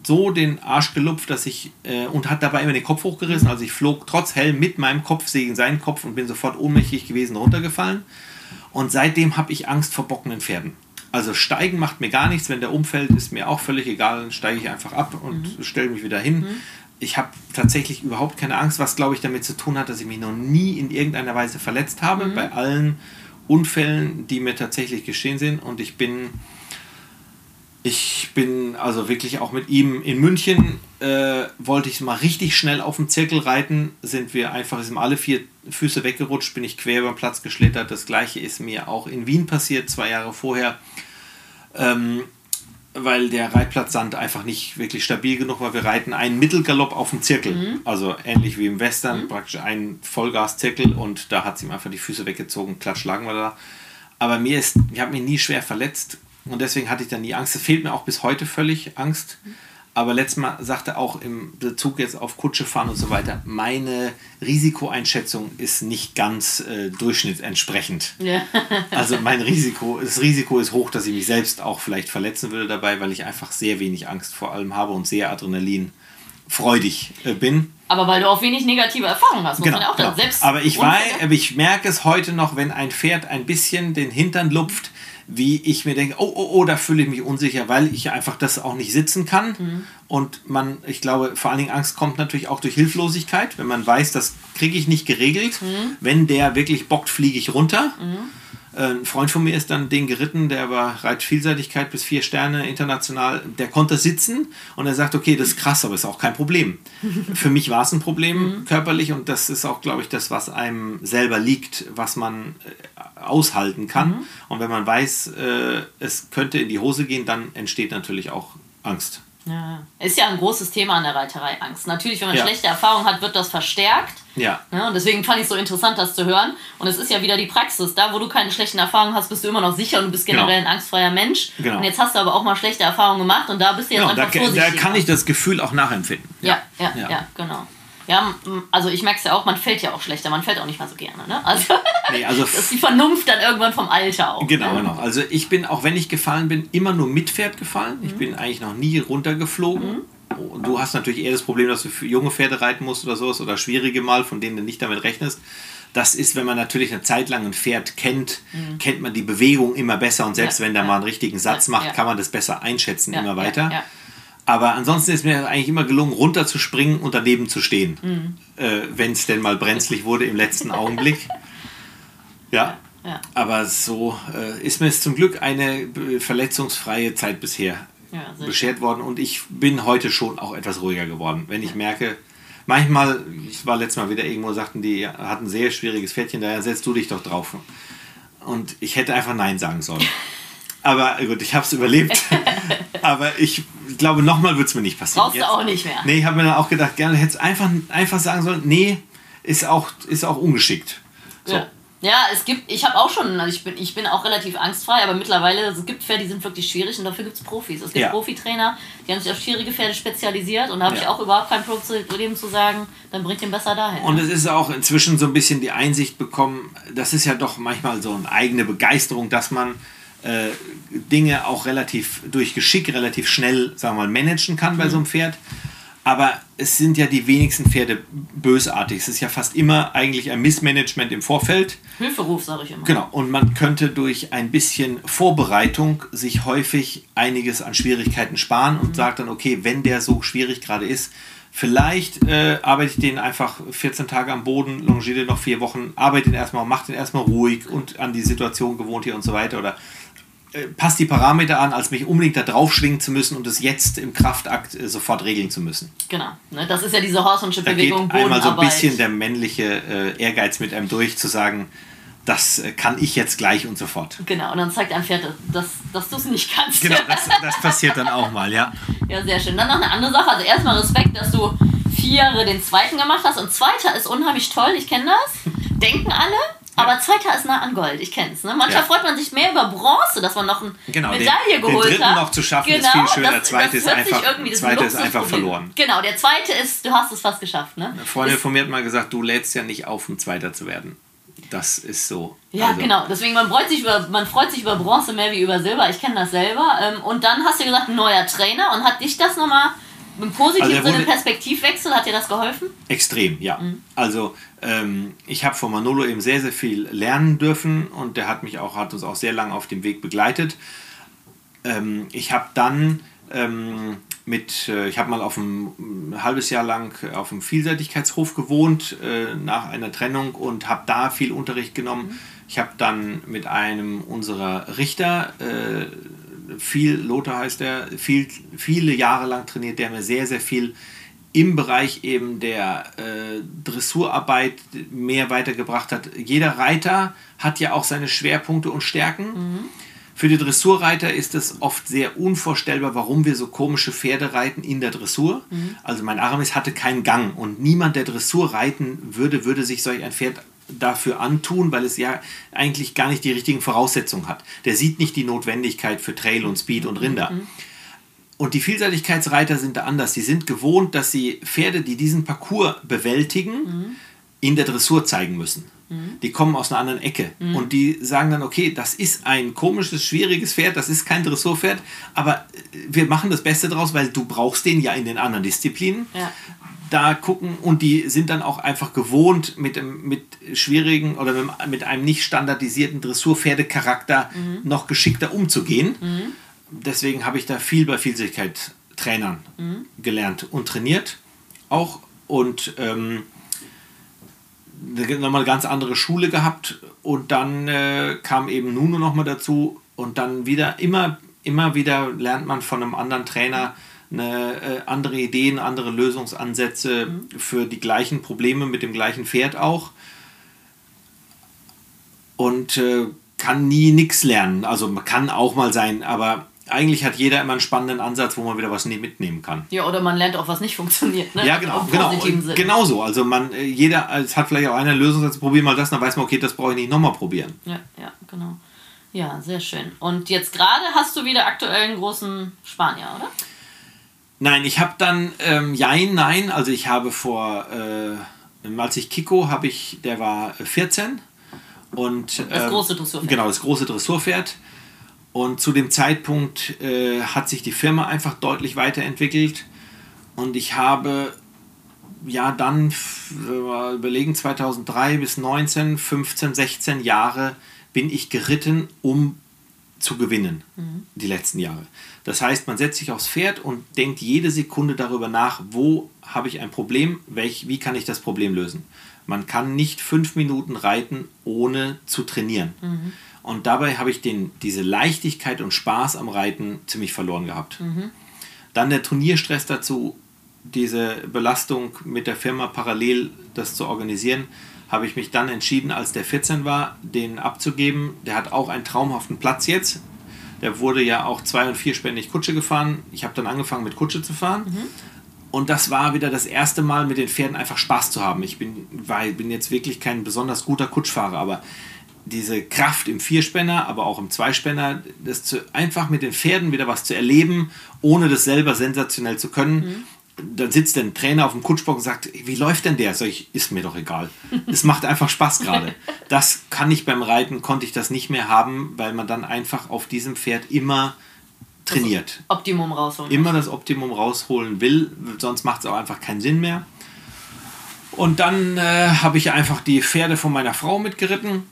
so den Arsch gelupft, dass ich äh, und hat dabei immer den Kopf hochgerissen. Also ich flog trotz Helm mit meinem Kopf gegen seinen Kopf und bin sofort ohnmächtig gewesen, runtergefallen. Und seitdem habe ich Angst vor bockenden Pferden. Also steigen macht mir gar nichts, wenn der umfällt, ist mir auch völlig egal, dann steige ich einfach ab und mhm. stelle mich wieder hin. Mhm. Ich habe tatsächlich überhaupt keine Angst, was glaube ich damit zu tun hat, dass ich mich noch nie in irgendeiner Weise verletzt habe mhm. bei allen Unfällen, die mir tatsächlich geschehen sind. Und ich bin Ich bin also wirklich auch mit ihm in München, äh, wollte ich mal richtig schnell auf dem Zirkel reiten, sind wir einfach, sind alle vier Füße weggerutscht, bin ich quer über den Platz geschlittert. Das gleiche ist mir auch in Wien passiert, zwei Jahre vorher. Ähm, weil der Reitplatzsand einfach nicht wirklich stabil genug war. Wir reiten einen Mittelgalopp auf dem Zirkel. Mhm. Also ähnlich wie im Western, mhm. praktisch ein Vollgas-Zirkel und da hat sie ihm einfach die Füße weggezogen, klatsch lagen wir da. Aber mir ist, ich habe mich nie schwer verletzt und deswegen hatte ich dann nie Angst. Es fehlt mir auch bis heute völlig Angst. Mhm aber letztes Mal sagte auch im Bezug jetzt auf Kutsche fahren und so weiter, meine Risikoeinschätzung ist nicht ganz äh, durchschnittsentsprechend. Ja. also mein Risiko, das Risiko ist hoch, dass ich mich selbst auch vielleicht verletzen würde dabei, weil ich einfach sehr wenig Angst vor allem habe und sehr adrenalinfreudig äh, bin. Aber weil du auch wenig negative Erfahrungen hast, muss genau, man auch genau. selbst. Aber ich, weiß, aber ich merke es heute noch, wenn ein Pferd ein bisschen den Hintern lupft, wie ich mir denke, oh, oh, oh, da fühle ich mich unsicher, weil ich einfach das auch nicht sitzen kann. Mhm. Und man, ich glaube, vor allen Dingen Angst kommt natürlich auch durch Hilflosigkeit, wenn man weiß, das kriege ich nicht geregelt. Mhm. Wenn der wirklich bockt, fliege ich runter. Mhm. Ein Freund von mir ist dann den geritten, der war Reitvielseitigkeit bis vier Sterne international, der konnte sitzen und er sagt, okay, das ist krass, aber ist auch kein Problem. Für mich war es ein Problem mhm. körperlich und das ist auch, glaube ich, das, was einem selber liegt, was man äh, aushalten kann. Mhm. Und wenn man weiß, äh, es könnte in die Hose gehen, dann entsteht natürlich auch Angst. Ja. Ist ja ein großes Thema an der Reiterei, Angst. Natürlich, wenn man ja. schlechte Erfahrungen hat, wird das verstärkt. Ja. ja. Und deswegen fand ich es so interessant, das zu hören. Und es ist ja wieder die Praxis. Da, wo du keine schlechten Erfahrungen hast, bist du immer noch sicher und du bist generell genau. ein angstfreier Mensch. Genau. Und jetzt hast du aber auch mal schlechte Erfahrungen gemacht und da bist du jetzt genau, einfach da, vorsichtig. Da kann ich das Gefühl auch nachempfinden. Ja, ja, ja, ja genau. Ja, also ich merke es ja auch, man fällt ja auch schlechter, man fällt auch nicht mal so gerne. Ne? Also, nee, also das ist die Vernunft dann irgendwann vom Alter auch. Genau, ne? genau. Also ich bin, auch wenn ich gefallen bin, immer nur mit Pferd gefallen. Mhm. Ich bin eigentlich noch nie runtergeflogen. Mhm. Du hast natürlich eher das Problem, dass du für junge Pferde reiten musst oder sowas oder schwierige mal, von denen du nicht damit rechnest. Das ist, wenn man natürlich eine Zeit lang ein Pferd kennt, mhm. kennt man die Bewegung immer besser und selbst ja, wenn der ja. mal einen richtigen Satz macht, ja. kann man das besser einschätzen immer weiter. Aber ansonsten ist mir eigentlich immer gelungen, runterzuspringen und daneben zu stehen, mhm. äh, wenn es denn mal brenzlig wurde im letzten Augenblick. Ja. ja. Aber so äh, ist mir es zum Glück eine verletzungsfreie Zeit bisher ja, beschert worden und ich bin heute schon auch etwas ruhiger geworden. Wenn ich merke, manchmal, ich war letztes Mal wieder irgendwo, sagten die, hatten ein sehr schwieriges Pferdchen, daher setzt du dich doch drauf. Und ich hätte einfach Nein sagen sollen. Aber gut, ich habe es überlebt. Aber ich glaube, nochmal wird es mir nicht passieren. Brauchst du auch nicht mehr. Nee, ich habe mir dann auch gedacht, gerne hätte es einfach, einfach sagen sollen, nee, ist auch, ist auch ungeschickt. So. Ja. Ja, es gibt, ich habe auch schon, also ich bin, ich bin auch relativ angstfrei, aber mittlerweile, es gibt Pferde, die sind wirklich schwierig und dafür gibt es Profis. Es gibt ja. Profitrainer, die haben sich auf schwierige Pferde spezialisiert und da habe ja. ich auch überhaupt kein Problem zu sagen, dann bringt den besser dahin. Und es ist auch inzwischen so ein bisschen die Einsicht bekommen, das ist ja doch manchmal so eine eigene Begeisterung, dass man äh, Dinge auch relativ durch Geschick relativ schnell, sagen wir mal, managen kann bei mhm. so einem Pferd. Aber es sind ja die wenigsten Pferde bösartig. Es ist ja fast immer eigentlich ein Missmanagement im Vorfeld. Hilferuf, sage ich immer. Genau. Und man könnte durch ein bisschen Vorbereitung sich häufig einiges an Schwierigkeiten sparen und mhm. sagt dann, okay, wenn der so schwierig gerade ist, vielleicht äh, arbeite ich den einfach 14 Tage am Boden, longiere den noch vier Wochen, arbeite den erstmal, mache den erstmal ruhig und an die Situation gewohnt hier und so weiter. Oder passt die Parameter an, als mich unbedingt da drauf schwingen zu müssen und es jetzt im Kraftakt äh, sofort regeln zu müssen. Genau, ne, das ist ja diese Horsmanship Bewegung. Da geht einmal so ein bisschen der männliche äh, Ehrgeiz mit einem durch, zu sagen, das äh, kann ich jetzt gleich und sofort. Genau, und dann zeigt ein Pferd, dass, dass du es nicht kannst. Genau, das, das passiert dann auch mal, ja. Ja, sehr schön. Dann noch eine andere Sache. Also erstmal Respekt, dass du Viere den zweiten gemacht hast. Und zweiter ist unheimlich toll, ich kenne das. Denken alle. Aber zweiter ist nah an Gold, ich kenne es. Ne? Manchmal ja. freut man sich mehr über Bronze, dass man noch eine genau, Medaille den, geholt den dritten hat. noch zu schaffen genau, ist viel schöner. der zweite ist einfach, zweite ist einfach verloren. Genau, der zweite ist, du hast es fast geschafft. Ne? Eine Freundin von mir hat mal gesagt, du lädst ja nicht auf, um Zweiter zu werden. Das ist so. Ja, also. genau. Deswegen, man freut, sich über, man freut sich über Bronze mehr wie über Silber. Ich kenne das selber. Ähm, und dann hast du gesagt, ein neuer Trainer. Und hat dich das nochmal im positiven also Sinne Perspektivwechsel, hat dir das geholfen? Extrem, ja. Mhm. Also ähm, ich habe von Manolo eben sehr, sehr viel lernen dürfen und der hat mich auch, hat uns auch sehr lange auf dem Weg begleitet. Ähm, ich habe dann ähm, mit, äh, ich habe mal auf einem ein halbes Jahr lang auf einem Vielseitigkeitshof gewohnt äh, nach einer Trennung und habe da viel Unterricht genommen. Mhm. Ich habe dann mit einem unserer Richter äh, viel, Lothar heißt er, viel, viele Jahre lang trainiert, der mir sehr, sehr viel im Bereich eben der äh, Dressurarbeit mehr weitergebracht hat. Jeder Reiter hat ja auch seine Schwerpunkte und Stärken. Mhm. Für die Dressurreiter ist es oft sehr unvorstellbar, warum wir so komische Pferde reiten in der Dressur. Mhm. Also mein Aramis hatte keinen Gang und niemand, der Dressur reiten würde, würde sich solch ein Pferd dafür antun, weil es ja eigentlich gar nicht die richtigen Voraussetzungen hat. Der sieht nicht die Notwendigkeit für Trail und Speed und Rinder. Mhm. Und die Vielseitigkeitsreiter sind da anders. Sie sind gewohnt, dass sie Pferde, die diesen Parcours bewältigen, mhm. in der Dressur zeigen müssen. Mhm. Die kommen aus einer anderen Ecke. Mhm. Und die sagen dann, okay, das ist ein komisches, schwieriges Pferd, das ist kein Dressurpferd, aber wir machen das Beste draus, weil du brauchst den ja in den anderen Disziplinen. Ja. Da gucken und die sind dann auch einfach gewohnt, mit, mit schwierigen oder mit, mit einem nicht standardisierten Dressurpferdecharakter mhm. noch geschickter umzugehen. Mhm. Deswegen habe ich da viel bei Vielseitigkeit Trainern mhm. gelernt und trainiert auch und ähm, nochmal eine ganz andere Schule gehabt und dann äh, kam eben Nuno nochmal dazu und dann wieder immer, immer wieder lernt man von einem anderen Trainer eine, äh, andere Ideen, andere Lösungsansätze für die gleichen Probleme mit dem gleichen Pferd auch und äh, kann nie nichts lernen. Also man kann auch mal sein, aber eigentlich hat jeder immer einen spannenden Ansatz, wo man wieder was mitnehmen kann. Ja, oder man lernt auch, was nicht funktioniert. Ne? Ja, genau. genau, genau so. Also man, äh, jeder, es hat vielleicht auch eine Lösung, jetzt probier mal das, dann weiß man, okay, das brauche ich nicht nochmal probieren. Ja, ja, genau. Ja, sehr schön. Und jetzt gerade hast du wieder aktuell einen großen Spanier, oder? Nein, ich habe dann, ähm, jein, nein, also ich habe vor, äh, als ich Kiko habe ich, der war 14 und... Äh, das große Dressurpferd. Genau, das große Dressurpferd. Und zu dem Zeitpunkt äh, hat sich die Firma einfach deutlich weiterentwickelt. Und ich habe ja dann, äh, überlegen, 2003 bis 19, 15, 16 Jahre bin ich geritten, um zu gewinnen, mhm. die letzten Jahre. Das heißt, man setzt sich aufs Pferd und denkt jede Sekunde darüber nach, wo habe ich ein Problem, welch, wie kann ich das Problem lösen. Man kann nicht fünf Minuten reiten, ohne zu trainieren. Mhm. Und dabei habe ich den, diese Leichtigkeit und Spaß am Reiten ziemlich verloren gehabt. Mhm. Dann der Turnierstress dazu, diese Belastung mit der Firma parallel das zu organisieren, habe ich mich dann entschieden, als der 14 war, den abzugeben. Der hat auch einen traumhaften Platz jetzt. Der wurde ja auch zwei- und vierspändig Kutsche gefahren. Ich habe dann angefangen mit Kutsche zu fahren. Mhm. Und das war wieder das erste Mal mit den Pferden einfach Spaß zu haben. Ich bin, war, bin jetzt wirklich kein besonders guter Kutschfahrer, aber diese Kraft im Vierspänner, aber auch im Zweispänner, das zu, einfach mit den Pferden wieder was zu erleben, ohne das selber sensationell zu können. Mhm. Dann sitzt der Trainer auf dem Kutschbock und sagt, wie läuft denn der? Sag ich, ist mir doch egal. es macht einfach Spaß gerade. Das kann ich beim Reiten, konnte ich das nicht mehr haben, weil man dann einfach auf diesem Pferd immer trainiert. Das Optimum rausholen. Immer das Optimum rausholen will, sonst macht es auch einfach keinen Sinn mehr. Und dann äh, habe ich einfach die Pferde von meiner Frau mitgeritten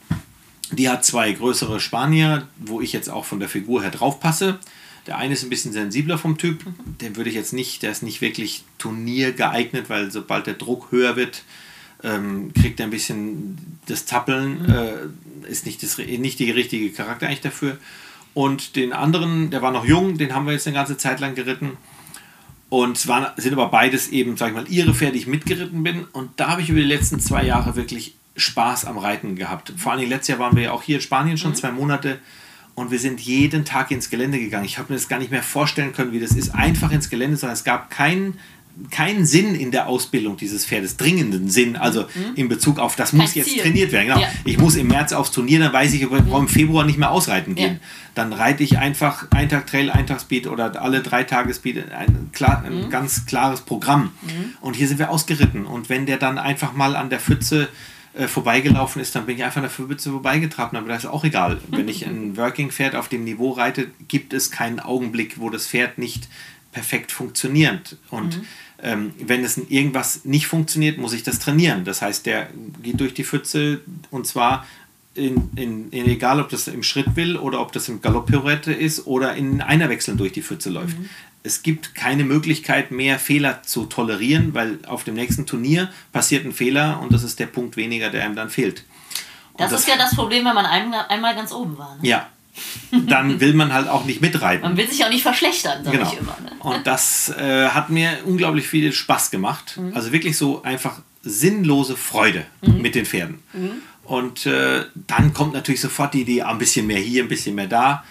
die hat zwei größere Spanier, wo ich jetzt auch von der Figur her drauf passe. Der eine ist ein bisschen sensibler vom Typ. Den würde ich jetzt nicht, der ist nicht wirklich turniergeeignet, weil sobald der Druck höher wird, ähm, kriegt er ein bisschen das Zappeln. Äh, ist nicht, das, nicht die richtige Charakter eigentlich dafür. Und den anderen, der war noch jung, den haben wir jetzt eine ganze Zeit lang geritten. Und es waren, sind aber beides eben, sag ich mal, ihre Pferde, die ich mitgeritten bin. Und da habe ich über die letzten zwei Jahre wirklich Spaß am Reiten gehabt. Vor allem letztes Jahr waren wir ja auch hier in Spanien schon mhm. zwei Monate und wir sind jeden Tag ins Gelände gegangen. Ich habe mir das gar nicht mehr vorstellen können, wie das ist. Einfach ins Gelände, sondern es gab keinen keinen Sinn in der Ausbildung dieses Pferdes, dringenden Sinn, also mhm. in Bezug auf, das muss jetzt trainiert werden. Genau. Ja. Ich muss im März aufs Turnier, dann weiß ich, ich brauche im Februar nicht mehr ausreiten gehen. Ja. Dann reite ich einfach ein Tag Trail, ein Tag Speed oder alle drei Tage Speed, ein, klar, ein mhm. ganz klares Programm. Mhm. Und hier sind wir ausgeritten. Und wenn der dann einfach mal an der Pfütze äh, vorbeigelaufen ist, dann bin ich einfach der Pfütze vorbeigetrabt. Aber das ist auch egal. Wenn ich ein Working-Pferd auf dem Niveau reite, gibt es keinen Augenblick, wo das Pferd nicht perfekt funktioniert. Und mhm. ähm, wenn es irgendwas nicht funktioniert, muss ich das trainieren. Das heißt, der geht durch die Pfütze und zwar in, in, in, egal ob das im Schritt will oder ob das im Galopppirouette ist oder in einer Wechseln durch die Pfütze läuft. Mhm es gibt keine Möglichkeit mehr Fehler zu tolerieren, weil auf dem nächsten Turnier passiert ein Fehler und das ist der Punkt weniger, der einem dann fehlt. Das, das, ist ja das Problem, wenn man einmal ganz oben war. Ne? Ja, dann will man halt auch nicht mitreiten. Man will sich auch nicht verschlechtern, sage genau. ich immer. Ne? Und das äh, hat mir unglaublich viel Spaß gemacht. Mhm. Also wirklich so einfach sinnlose Freude mhm. mit den Pferden. Mhm. Und äh, dann kommt natürlich sofort die Idee, ein bisschen mehr hier, ein bisschen mehr da.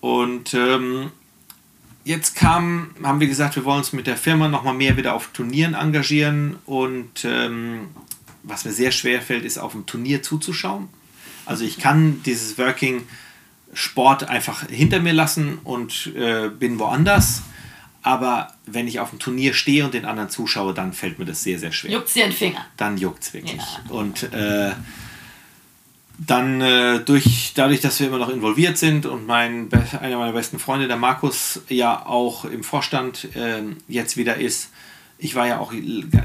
Und ähm, jetzt kam, haben wir gesagt, wir wollen uns mit der Firma nochmal mehr wieder auf Turnieren engagieren. Und ähm, was mir sehr schwer fällt, ist auf dem Turnier zuzuschauen. Also ich kann dieses Working Sport einfach hinter mir lassen und äh, bin woanders. Aber wenn ich auf dem Turnier stehe und den anderen zuschaue, dann fällt mir das sehr, sehr schwer. Juckt dir den Finger. Dann juckt es wirklich. Ja. Und äh, dann äh, durch, dadurch, dass wir immer noch involviert sind und mein, einer meiner besten Freunde, der Markus, ja auch im Vorstand äh, jetzt wieder ist. Ich war ja auch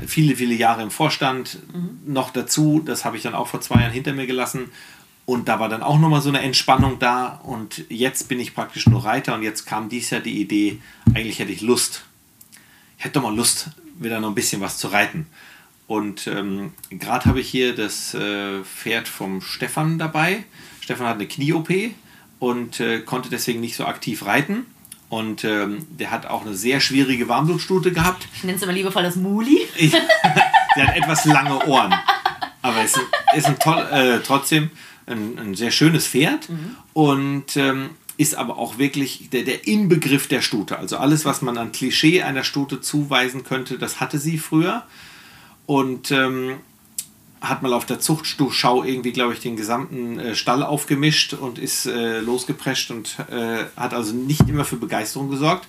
viele, viele Jahre im Vorstand mhm. noch dazu. Das habe ich dann auch vor zwei Jahren hinter mir gelassen. Und da war dann auch nochmal so eine Entspannung da. Und jetzt bin ich praktisch nur Reiter. Und jetzt kam dies Jahr die Idee, eigentlich hätte ich Lust. Ich hätte doch mal Lust, wieder noch ein bisschen was zu reiten. Und ähm, gerade habe ich hier das äh, Pferd vom Stefan dabei. Stefan hat eine Knie-OP und äh, konnte deswegen nicht so aktiv reiten. Und ähm, der hat auch eine sehr schwierige Warmblutstute gehabt. Ich nenne es immer liebevoll das Muli. der hat etwas lange Ohren. Aber es ist, ist ein toll, äh, trotzdem ein, ein sehr schönes Pferd mhm. und ähm, ist aber auch wirklich der, der Inbegriff der Stute. Also alles, was man an Klischee einer Stute zuweisen könnte, das hatte sie früher. Und ähm, hat mal auf der Zuchtschau irgendwie, glaube ich, den gesamten äh, Stall aufgemischt und ist äh, losgeprescht und äh, hat also nicht immer für Begeisterung gesorgt.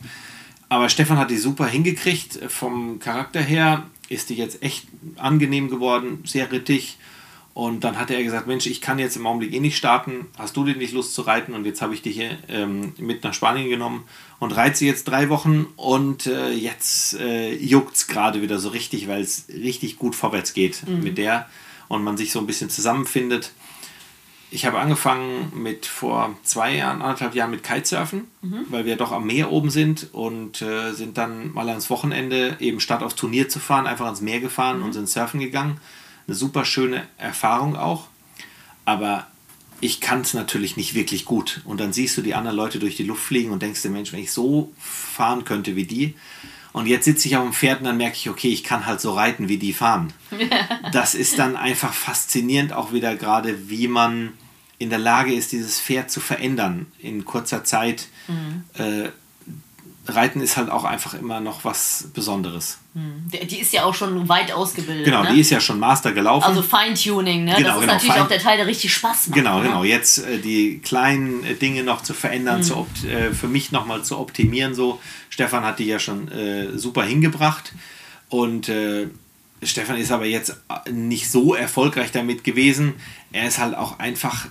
Aber Stefan hat die super hingekriegt. Vom Charakter her ist die jetzt echt angenehm geworden, sehr rittig und dann hatte er gesagt, Mensch, ich kann jetzt im Augenblick eh nicht starten. Hast du denn nicht Lust zu reiten? Und jetzt habe ich dich hier ähm, mit nach Spanien genommen und reite jetzt drei Wochen. Und äh, jetzt äh, juckt es gerade wieder so richtig, weil es richtig gut vorwärts geht mhm. mit der und man sich so ein bisschen zusammenfindet. Ich habe angefangen mit vor zwei Jahren, anderthalb Jahren mit Kitesurfen, mhm. weil wir doch am Meer oben sind und äh, sind dann mal ans Wochenende eben statt aufs Turnier zu fahren, einfach ans Meer gefahren mhm. und sind surfen gegangen eine super schöne Erfahrung auch. Aber ich kann es natürlich nicht wirklich gut. Und dann siehst du die anderen Leute durch die Luft fliegen und denkst dir, Mensch, wenn ich so fahren könnte wie die. Und jetzt sitze ich auf dem Pferd und dann merke ich, okay, ich kann halt so reiten, wie die fahren. Das ist dann einfach faszinierend auch wieder gerade, wie man in der Lage ist, dieses Pferd zu verändern in kurzer Zeit. Mhm. Äh, Reiten ist halt auch einfach immer noch was Besonderes. Hm. Die ist ja auch schon weit ausgebildet. Genau, ne? die ist ja schon Master gelaufen. Also Feintuning, ne? Genau, das ist genau, natürlich auch der Teil, der richtig Spaß macht. Genau, ne? genau. Jetzt äh, die kleinen äh, Dinge noch zu verändern, hm. zu äh, für mich nochmal zu optimieren. So, Stefan hat die ja schon äh, super hingebracht. Und Stefan ist aber jetzt nicht so erfolgreich damit gewesen. Er ist halt auch einfach.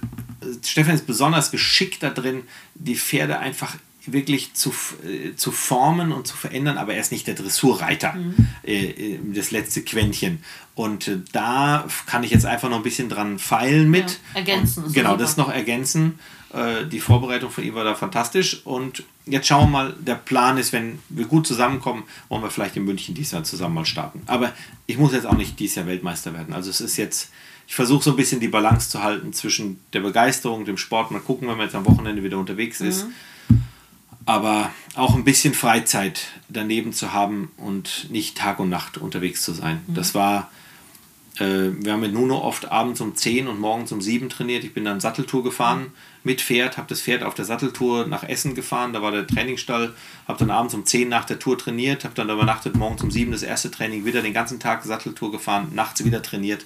Stefan ist besonders geschickt da drin, die Pferde einfach wirklich zu, äh, zu formen und zu verändern, aber er ist nicht der Dressurreiter, mhm. äh, äh das letzte Quäntchen. Und äh, da kann ich jetzt einfach noch ein bisschen dran feilen mit. Ja, ergänzen. Und, genau, super. das noch ergänzen. Äh, die Vorbereitung von ihm war da fantastisch. Und jetzt schauen wir mal, der Plan ist, wenn wir gut zusammenkommen, wollen wir vielleicht in München dieses Jahr zusammen mal starten. Aber ich muss jetzt auch nicht dieses Jahr Weltmeister werden. Also es ist jetzt ich versuche so ein bisschen die Balance zu halten zwischen der Begeisterung, dem Sport. Mal gucken, wenn man jetzt am Wochenende wieder unterwegs ist. Mhm aber auch ein bisschen Freizeit daneben zu haben und nicht Tag und Nacht unterwegs zu sein. Mhm. Das war, äh, wir haben mit Nuno oft abends um 10 und morgens um 7 trainiert. Ich bin dann Satteltour gefahren mhm. mit Pferd, habe das Pferd auf der Satteltour nach Essen gefahren, da war der Trainingsstall, habe dann abends um 10 nach der Tour trainiert, habe dann übernachtet, morgens um 7 das erste Training, wieder den ganzen Tag Satteltour gefahren, nachts wieder trainiert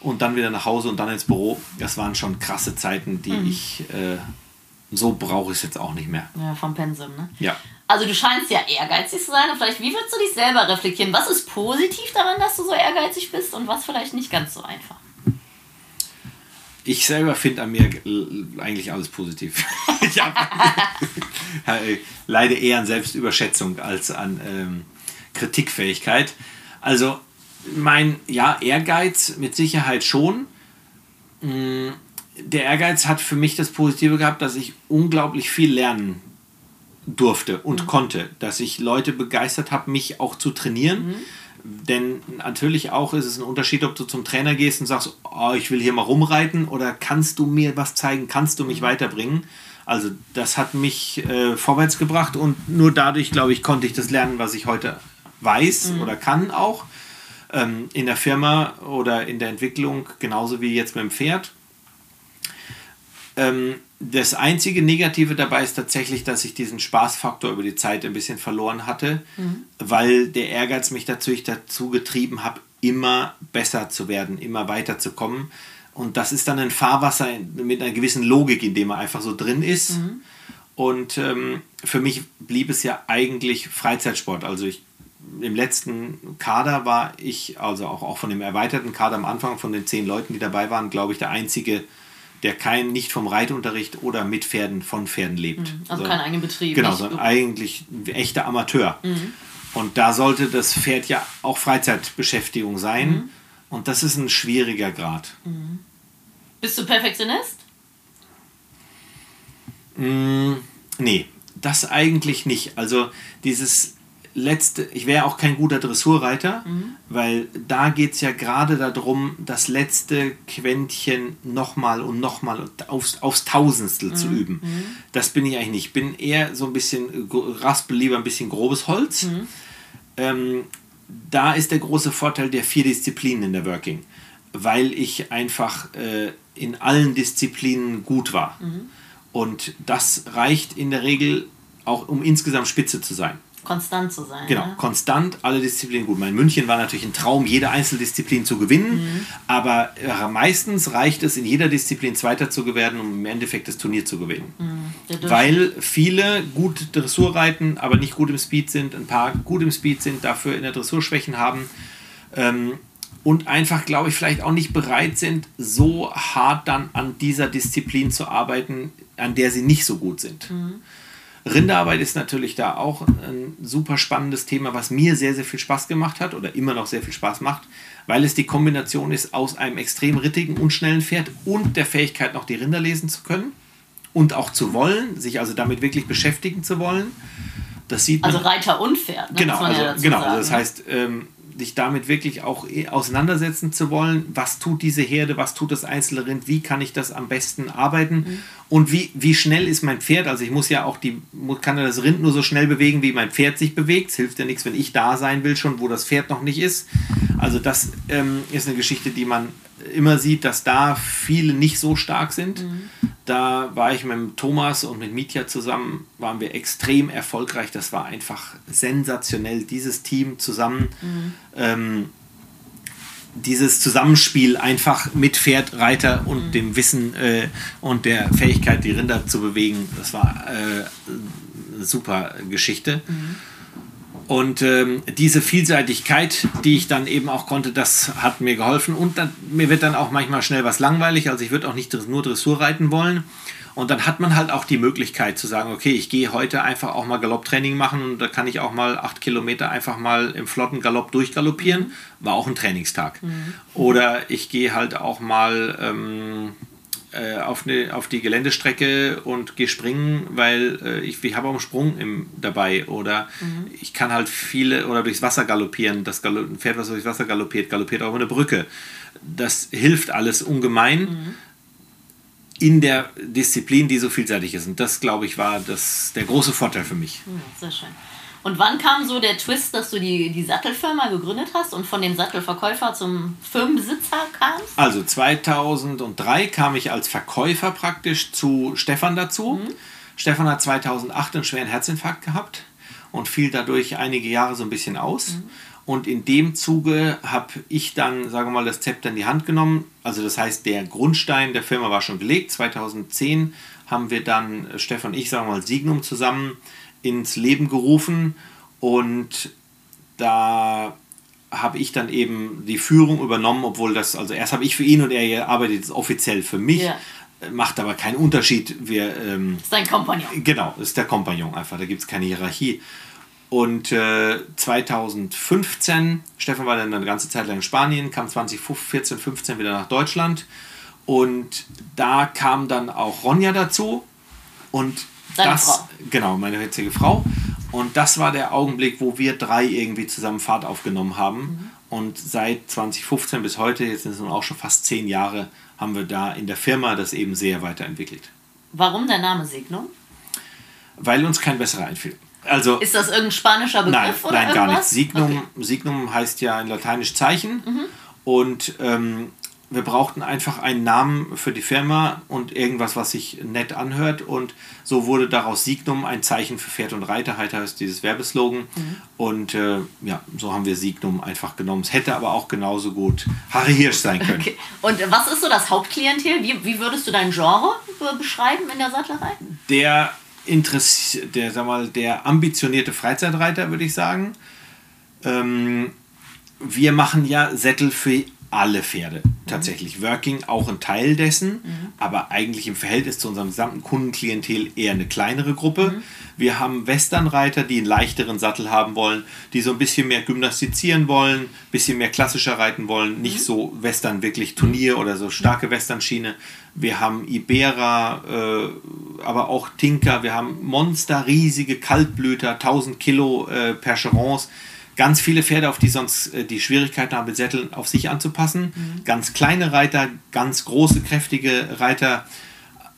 und dann wieder nach Hause und dann ins Büro. Das waren schon krasse Zeiten, die mhm. ich... Äh, so brauche ich es jetzt auch nicht mehr. Ja, vom Pensum, ne? Ja. Also du scheinst ja ehrgeizig zu sein und vielleicht, wie würdest du dich selber reflektieren? Was ist positiv daran, dass du so ehrgeizig bist und was vielleicht nicht ganz so einfach? Ich selber finde an mir eigentlich alles positiv. ich leide eher an Selbstüberschätzung als an ähm, Kritikfähigkeit. Also mein, ja, Ehrgeiz mit Sicherheit schon. Hm, der Ehrgeiz hat für mich das Positive gehabt, dass ich unglaublich viel lernen durfte und mhm. konnte, dass ich Leute begeistert habe, mich auch zu trainieren. Mhm. Denn natürlich auch ist es ein Unterschied, ob du zum Trainer gehst und sagst, oh, ich will hier mal rumreiten oder kannst du mir was zeigen, kannst du mich mhm. weiterbringen. Also das hat mich äh, vorwärts gebracht und nur dadurch, glaube ich, konnte ich das lernen, was ich heute weiß mhm. oder kann auch ähm, in der Firma oder in der Entwicklung, genauso wie jetzt mit dem Pferd. Ähm, das einzige Negative dabei ist tatsächlich, dass ich diesen Spaßfaktor über die Zeit ein bisschen verloren hatte, mhm. weil der Ehrgeiz mich natürlich dazu getrieben hat, immer besser zu werden, immer weiterzukommen. Und das ist dann ein Fahrwasser mit einer gewissen Logik, in dem man einfach so drin ist. Mhm. Und ähm, für mich blieb es ja eigentlich Freizeitsport. Also ich, im letzten Kader war ich, also auch, auch von dem erweiterten Kader am Anfang, von den zehn Leuten, die dabei waren, glaube ich, der einzige der kein nicht vom Reitunterricht oder mit Pferden von Pferden lebt. Mhm. Also so, kein eigener Betrieb. Genau, sondern eigentlich ein echter Amateur. Mhm. Und da sollte das Pferd ja auch Freizeitbeschäftigung sein. Mhm. Und das ist ein schwieriger Grad. Mhm. Bist du Perfektionist? Mm, nee, das eigentlich nicht. Also dieses letzte, ich wäre auch kein guter Dressurreiter, mhm. weil da geht es ja gerade darum, das letzte Quäntchen nochmal und nochmal aufs, aufs Tausendstel mhm. zu üben. Mhm. Das bin ich eigentlich nicht. Ich bin eher so ein bisschen, raspel lieber ein bisschen grobes Holz. Mhm. Ähm, da ist der große Vorteil der vier Disziplinen in der Working, weil ich einfach äh, in allen Disziplinen gut war. Mhm. Und das reicht in der Regel auch, um insgesamt spitze zu sein konstant zu sein. Genau, ne? konstant, alle Disziplinen gut. Mein München war natürlich ein Traum, jede Einzeldisziplin zu gewinnen, mhm. aber äh, meistens reicht es, in jeder Disziplin Zweiter zu werden, um im Endeffekt das Turnier zu gewinnen. Mhm. Weil viele gut Dressur reiten, aber nicht gut im Speed sind, ein paar gut im Speed sind, dafür in der Dressur Schwächen haben. Ähm, und einfach, glaube ich, vielleicht auch nicht bereit sind, so hart dann an dieser Disziplin zu arbeiten, an der sie nicht so gut sind. Mhm. Rinderarbeit ist natürlich da auch ein super spannendes Thema, was mir sehr, sehr viel Spaß gemacht hat oder immer noch sehr viel Spaß macht, weil es die Kombination ist aus einem extrem rittigen und schnellen Pferd und der Fähigkeit, noch die Rinder lesen zu können und auch zu wollen, sich also damit wirklich beschäftigen zu wollen. Das sieht also Reiter und Pferd. Ne? Genau, also, ja genau. Also das heißt, ähm, dich damit wirklich auch eh auseinandersetzen zu wollen, was tut diese Herde, was tut das einzelne Rind, wie kann ich das am besten arbeiten? Mhm. und wie, wie schnell ist mein Pferd, also ich muss ja auch die, kann ja das Rind nur so schnell bewegen, wie mein Pferd sich bewegt, es hilft ja nichts, wenn ich da sein will schon, wo das Pferd noch nicht ist, also das ähm, ist eine Geschichte, die man immer sieht, dass da viele nicht so stark sind. Mhm. Da war ich mit Thomas und mit Mitya zusammen, waren wir extrem erfolgreich. Das war einfach sensationell, dieses Team zusammen. Mhm. Ähm, dieses Zusammenspiel einfach mit Pferd, Reiter und mhm. dem Wissen äh, und der Fähigkeit, die Rinder zu bewegen, das war äh, eine super Geschichte. Mhm. Und ähm, diese Vielseitigkeit, die ich dann eben auch konnte, das hat mir geholfen. Und dann, mir wird dann auch manchmal schnell was langweilig. Also ich würde auch nicht nur Dressur reiten wollen. Und dann hat man halt auch die Möglichkeit zu sagen, okay, ich gehe heute einfach auch mal Galopptraining machen und da kann ich auch mal acht Kilometer einfach mal im flotten Galopp durchgaloppieren. War auch ein Trainingstag. Mhm. Oder ich gehe halt auch mal ähm, äh, auf, eine, auf die Geländestrecke und gehe springen, weil äh, ich, ich habe auch einen Sprung im, dabei oder mhm. ich kann halt viele oder durchs Wasser galoppieren. Das Galo ein Pferd, was durchs Wasser galoppiert, galoppiert auch über eine Brücke. Das hilft alles ungemein. Mhm. In der Disziplin, die so vielseitig ist. Und das, glaube ich, war das, der große Vorteil für mich. Sehr schön. Und wann kam so der Twist, dass du die, die Sattelfirma gegründet hast und von dem Sattelverkäufer zum Firmenbesitzer kamst? Also 2003 kam ich als Verkäufer praktisch zu Stefan dazu. Mhm. Stefan hat 2008 einen schweren Herzinfarkt gehabt und fiel dadurch einige Jahre so ein bisschen aus. Mhm. Und in dem Zuge habe ich dann, sagen wir mal, das Zepter in die Hand genommen. Also das heißt, der Grundstein der Firma war schon gelegt. 2010 haben wir dann, Stefan und ich, sagen wir mal, Signum zusammen ins Leben gerufen und da habe ich dann eben die Führung übernommen, obwohl das, also erst habe ich für ihn und er arbeitet jetzt offiziell für mich, ja. macht aber keinen Unterschied. Wir, ähm, ist dein Kompagnon. Genau, ist der Kompagnon einfach, da gibt es keine Hierarchie. Und äh, 2015, Stefan war dann eine ganze Zeit lang in Spanien, kam 2014, 15 wieder nach Deutschland und da kam dann auch Ronja dazu und Deine das, Frau. Genau, meine jetzige Frau. Und das war der Augenblick, wo wir drei irgendwie zusammen Fahrt aufgenommen haben. Mhm. Und seit 2015 bis heute, jetzt sind es nun auch schon fast zehn Jahre, haben wir da in der Firma das eben sehr weiterentwickelt. Warum der Name Signum? Weil uns kein besserer einfiel. Also, ist das irgendein spanischer Begriff nein, oder Nein, irgendwas? gar nicht. Signum, okay. Signum heißt ja in Lateinisch Zeichen. Mhm. Und ähm, wir brauchten einfach einen Namen für die Firma und irgendwas, was sich nett anhört. Und so wurde daraus Signum ein Zeichen für Pferd und Reiter, halt heißt dieses Werbeslogan. Mhm. Und äh, ja, so haben wir Signum einfach genommen. Es hätte aber auch genauso gut Harry Hirsch sein können. Okay. Und was ist so das Hauptklientel? Wie, wie würdest du dein Genre beschreiben in der Sattlerei? Der interessiert, der, sag mal, der ambitionierte Freizeitreiter, würde ich sagen. Ähm, wir machen ja Sättel für alle Pferde tatsächlich. Mhm. Working auch ein Teil dessen, mhm. aber eigentlich im Verhältnis zu unserem gesamten Kundenklientel eher eine kleinere Gruppe. Mhm. Wir haben Westernreiter, die einen leichteren Sattel haben wollen, die so ein bisschen mehr gymnastizieren wollen, ein bisschen mehr klassischer reiten wollen, nicht mhm. so Western wirklich Turnier oder so starke Westernschiene. Wir haben Ibera, äh, aber auch Tinker. Wir haben Monster, riesige Kaltblüter, 1000 Kilo äh, Percherons ganz viele Pferde, auf die sonst äh, die Schwierigkeiten haben, mit Sätteln auf sich anzupassen. Mhm. Ganz kleine Reiter, ganz große, kräftige Reiter.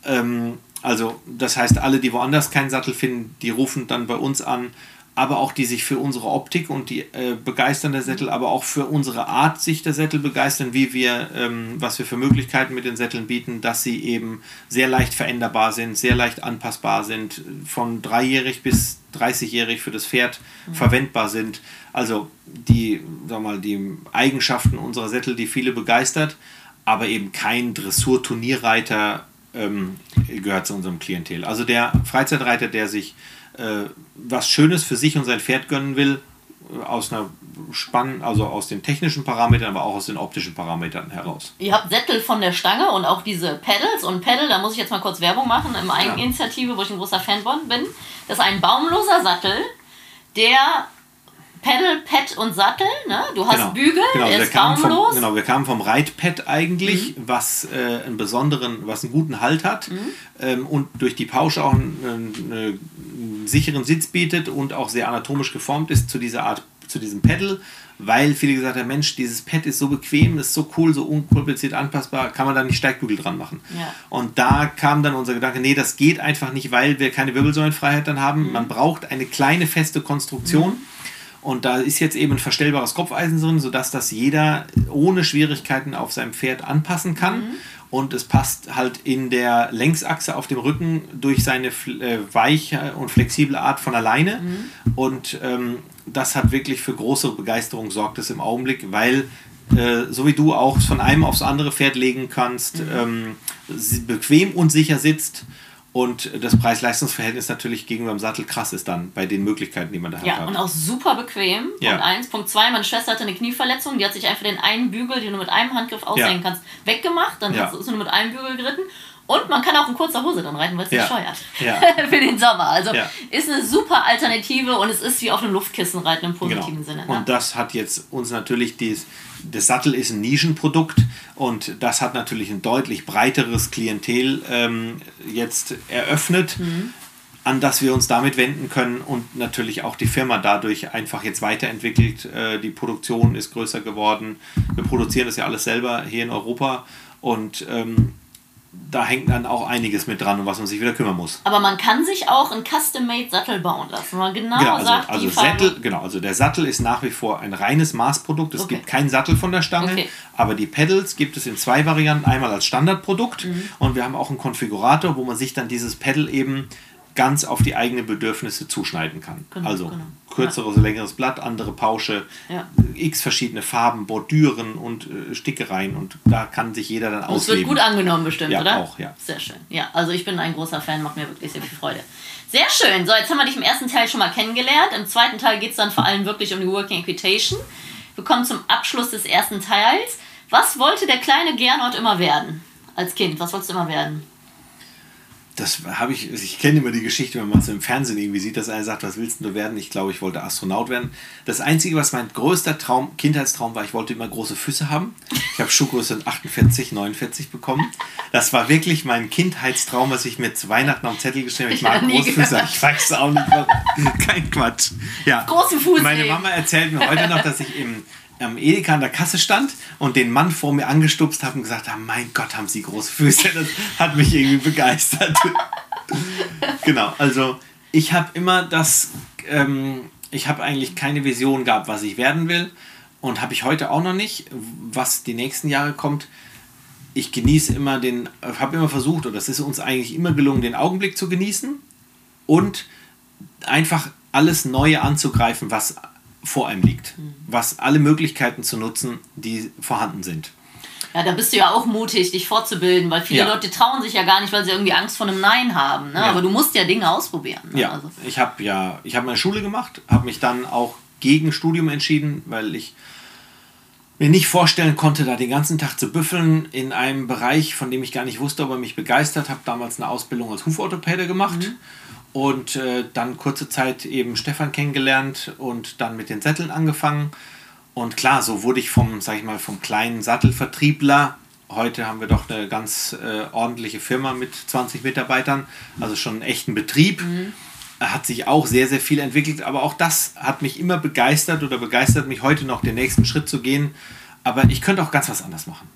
Ähm, also das heißt, alle, die woanders keinen Sattel finden, die rufen dann bei uns an aber auch die sich für unsere Optik und die äh, begeistern der Sättel, aber auch für unsere Art sich der Sättel begeistern, wie wir, ähm, was wir für Möglichkeiten mit den Sätteln bieten, dass sie eben sehr leicht veränderbar sind, sehr leicht anpassbar sind, von dreijährig bis 30-jährig für das Pferd mhm. verwendbar sind. Also die, sag mal, die Eigenschaften unserer Sättel, die viele begeistert, aber eben kein Dressur-Turnierreiter ähm, gehört zu unserem Klientel. Also der Freizeitreiter, der sich äh, was Schönes für sich und sein Pferd gönnen will, äh, aus einer Spann, also aus den technischen Parametern, aber auch aus den optischen Parametern heraus. Ihr habt Sättel von der Stange und auch diese Pedals und Pedal, da muss ich jetzt mal kurz Werbung machen, im Eigeninitiative, wo ich ein großer Fan von bin. Das ist ein baumloser Sattel, der Pedal, Pad und Sattel, ne? Du hast genau. Bügel, genau, ist baumlos. Vom, genau, wir kamen vom Reitpad eigentlich, mhm. was äh, einen besonderen, was einen guten Halt hat mhm. ähm, und durch die Pausche auch einen, einen, sicheren Sitz bietet und auch sehr anatomisch geformt ist zu dieser Art, zu diesem Pedal, weil viele gesagt haben, Mensch, dieses Pad ist so bequem, ist so cool, so unkompliziert anpassbar, kann man da nicht Steigbügel dran machen. Ja. Und da kam dann unser Gedanke, nee, das geht einfach nicht, weil wir keine Wirbelsäulenfreiheit dann haben. Mhm. Man braucht eine kleine feste Konstruktion. Mhm und da ist jetzt eben ein verstellbares Kopfeisen drin, sodass das jeder ohne Schwierigkeiten auf seinem Pferd anpassen kann. Mhm. Und es passt halt in der Längsachse auf dem Rücken durch seine äh, weiche und flexible Art von alleine. Mhm. Und ähm, das hat wirklich für große Begeisterung sorgt es im Augenblick, weil äh, so wie du auch von einem aufs andere Pferd legen kannst, mhm. ähm, bequem und sicher sitzt und das Preis-Leistungs-Verhältnis natürlich gegenüber dem Sattel krass ist dann bei den Möglichkeiten, die man da hat. Ja, und auch super bequem. Ja. Punkt 1. Punkt 2, meine Schwester hatte eine Knieverletzung, die hat sich einfach den einen Bügel, den du mit einem Handgriff aushängen ja. kannst, weggemacht. Dann ja. du nur mit einem Bügel geritten. Und man kann auch in kurzer Hose dann reiten, weil es ja. nicht scheuert. Ja. Für den Sommer. Also ja. ist eine super Alternative und es ist wie auf einem Luftkissen reiten im positiven genau. Sinne. Ne? Und das hat jetzt uns natürlich dies, das Sattel ist ein Nischenprodukt und das hat natürlich ein deutlich breiteres Klientel ähm, jetzt eröffnet. Mhm. an das wir uns damit wenden können und natürlich auch die Firma dadurch einfach jetzt weiterentwickelt. Äh, die Produktion ist größer geworden. Wir produzieren das ja alles selber hier in Europa und ähm, da hängt dann auch einiges mit dran, um was man sich wieder kümmern muss. Aber man kann sich auch einen Custom-Made-Sattel bauen lassen, man genau, genau also, sagt, also Sattel, genau, also der Sattel ist nach wie vor ein reines Maßprodukt. Es okay. gibt keinen Sattel von der Stange, okay. aber die Pedals gibt es in zwei Varianten. Einmal als Standardprodukt mhm. und wir haben auch einen Konfigurator, wo man sich dann dieses Pedal eben ganz auf die eigenen Bedürfnisse zuschneiden kann. Genau, also genau. kürzeres, ja. längeres Blatt, andere Pausche, ja. x verschiedene Farben, Bordüren und äh, Stickereien und da kann sich jeder dann ausleben. Das wird gut angenommen bestimmt, ja, oder? auch, ja. Sehr schön. Ja, also ich bin ein großer Fan, macht mir wirklich sehr viel Freude. Sehr schön. So, jetzt haben wir dich im ersten Teil schon mal kennengelernt. Im zweiten Teil geht es dann vor allem wirklich um die Working Equitation. Wir kommen zum Abschluss des ersten Teils. Was wollte der kleine Gernot immer werden als Kind? Was wolltest du immer werden? Das habe ich, ich kenne immer die Geschichte, wenn man es im Fernsehen irgendwie sieht, dass einer sagt, was willst du werden? Ich glaube, ich wollte Astronaut werden. Das Einzige, was mein größter Traum, Kindheitstraum war, ich wollte immer große Füße haben. Ich habe Schuhgröße 48, 49 bekommen. Das war wirklich mein Kindheitstraum, was ich mir zu Weihnachten den Zettel geschrieben habe. Ich mag große Füße. Ich weiß auch nicht, kein Quatsch. Ja. Große Füße. Meine Mama erzählt mir heute noch, dass ich im am Edeka an der Kasse stand und den Mann vor mir angestupst habe und gesagt habe, mein Gott, haben Sie große Füße. Das hat mich irgendwie begeistert. genau, also ich habe immer das, ähm, ich habe eigentlich keine Vision gehabt, was ich werden will und habe ich heute auch noch nicht, was die nächsten Jahre kommt. Ich genieße immer den, habe immer versucht, oder es ist uns eigentlich immer gelungen, den Augenblick zu genießen und einfach alles Neue anzugreifen, was vor einem liegt. Was alle Möglichkeiten zu nutzen, die vorhanden sind. Ja, da bist du ja auch mutig, dich fortzubilden, weil viele ja. Leute trauen sich ja gar nicht, weil sie irgendwie Angst vor einem Nein haben. Ne? Ja. Aber du musst ja Dinge ausprobieren. Ne? Ja, also. ich habe ja, ich habe meine Schule gemacht, habe mich dann auch gegen Studium entschieden, weil ich mir nicht vorstellen konnte, da den ganzen Tag zu büffeln in einem Bereich, von dem ich gar nicht wusste, ob er mich begeistert. Habe damals eine Ausbildung als Huforthopäde gemacht. Mhm und äh, dann kurze Zeit eben Stefan kennengelernt und dann mit den Sätteln angefangen. Und klar, so wurde ich vom, sag ich mal, vom kleinen Sattelvertriebler. Heute haben wir doch eine ganz äh, ordentliche Firma mit 20 Mitarbeitern, also schon einen echten Betrieb. Mhm. Hat sich auch sehr, sehr viel entwickelt, aber auch das hat mich immer begeistert oder begeistert mich heute noch, den nächsten Schritt zu gehen. Aber ich könnte auch ganz was anders machen.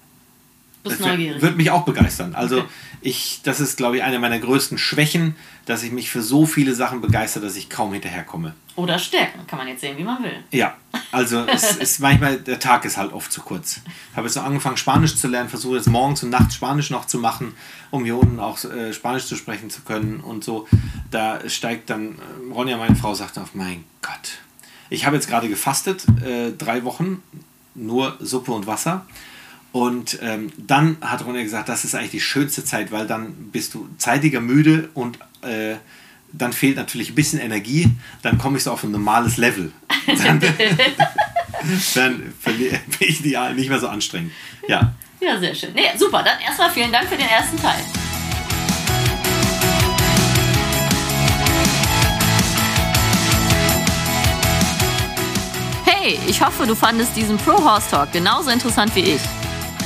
Bist neugierig. Würde mich auch begeistern. Also okay. ich, das ist, glaube ich, eine meiner größten Schwächen, dass ich mich für so viele Sachen begeistere, dass ich kaum hinterherkomme. Oder Stärken, kann man jetzt sehen, wie man will. Ja, also es ist manchmal, der Tag ist halt oft zu kurz. Ich habe jetzt noch angefangen, Spanisch zu lernen, versuche jetzt morgens und nachts Spanisch noch zu machen, um hier unten auch äh, Spanisch zu sprechen zu können und so. Da steigt dann, äh, Ronja, meine Frau, sagt auf, mein Gott. Ich habe jetzt gerade gefastet, äh, drei Wochen, nur Suppe und Wasser. Und ähm, dann hat Ronja gesagt, das ist eigentlich die schönste Zeit, weil dann bist du zeitiger müde und äh, dann fehlt natürlich ein bisschen Energie, dann komme ich so auf ein normales Level. Dann, dann bin ich nicht mehr so anstrengend. Ja. Ja, sehr schön. Nee, super, dann erstmal vielen Dank für den ersten Teil. Hey, ich hoffe, du fandest diesen Pro Horse Talk genauso interessant wie ich.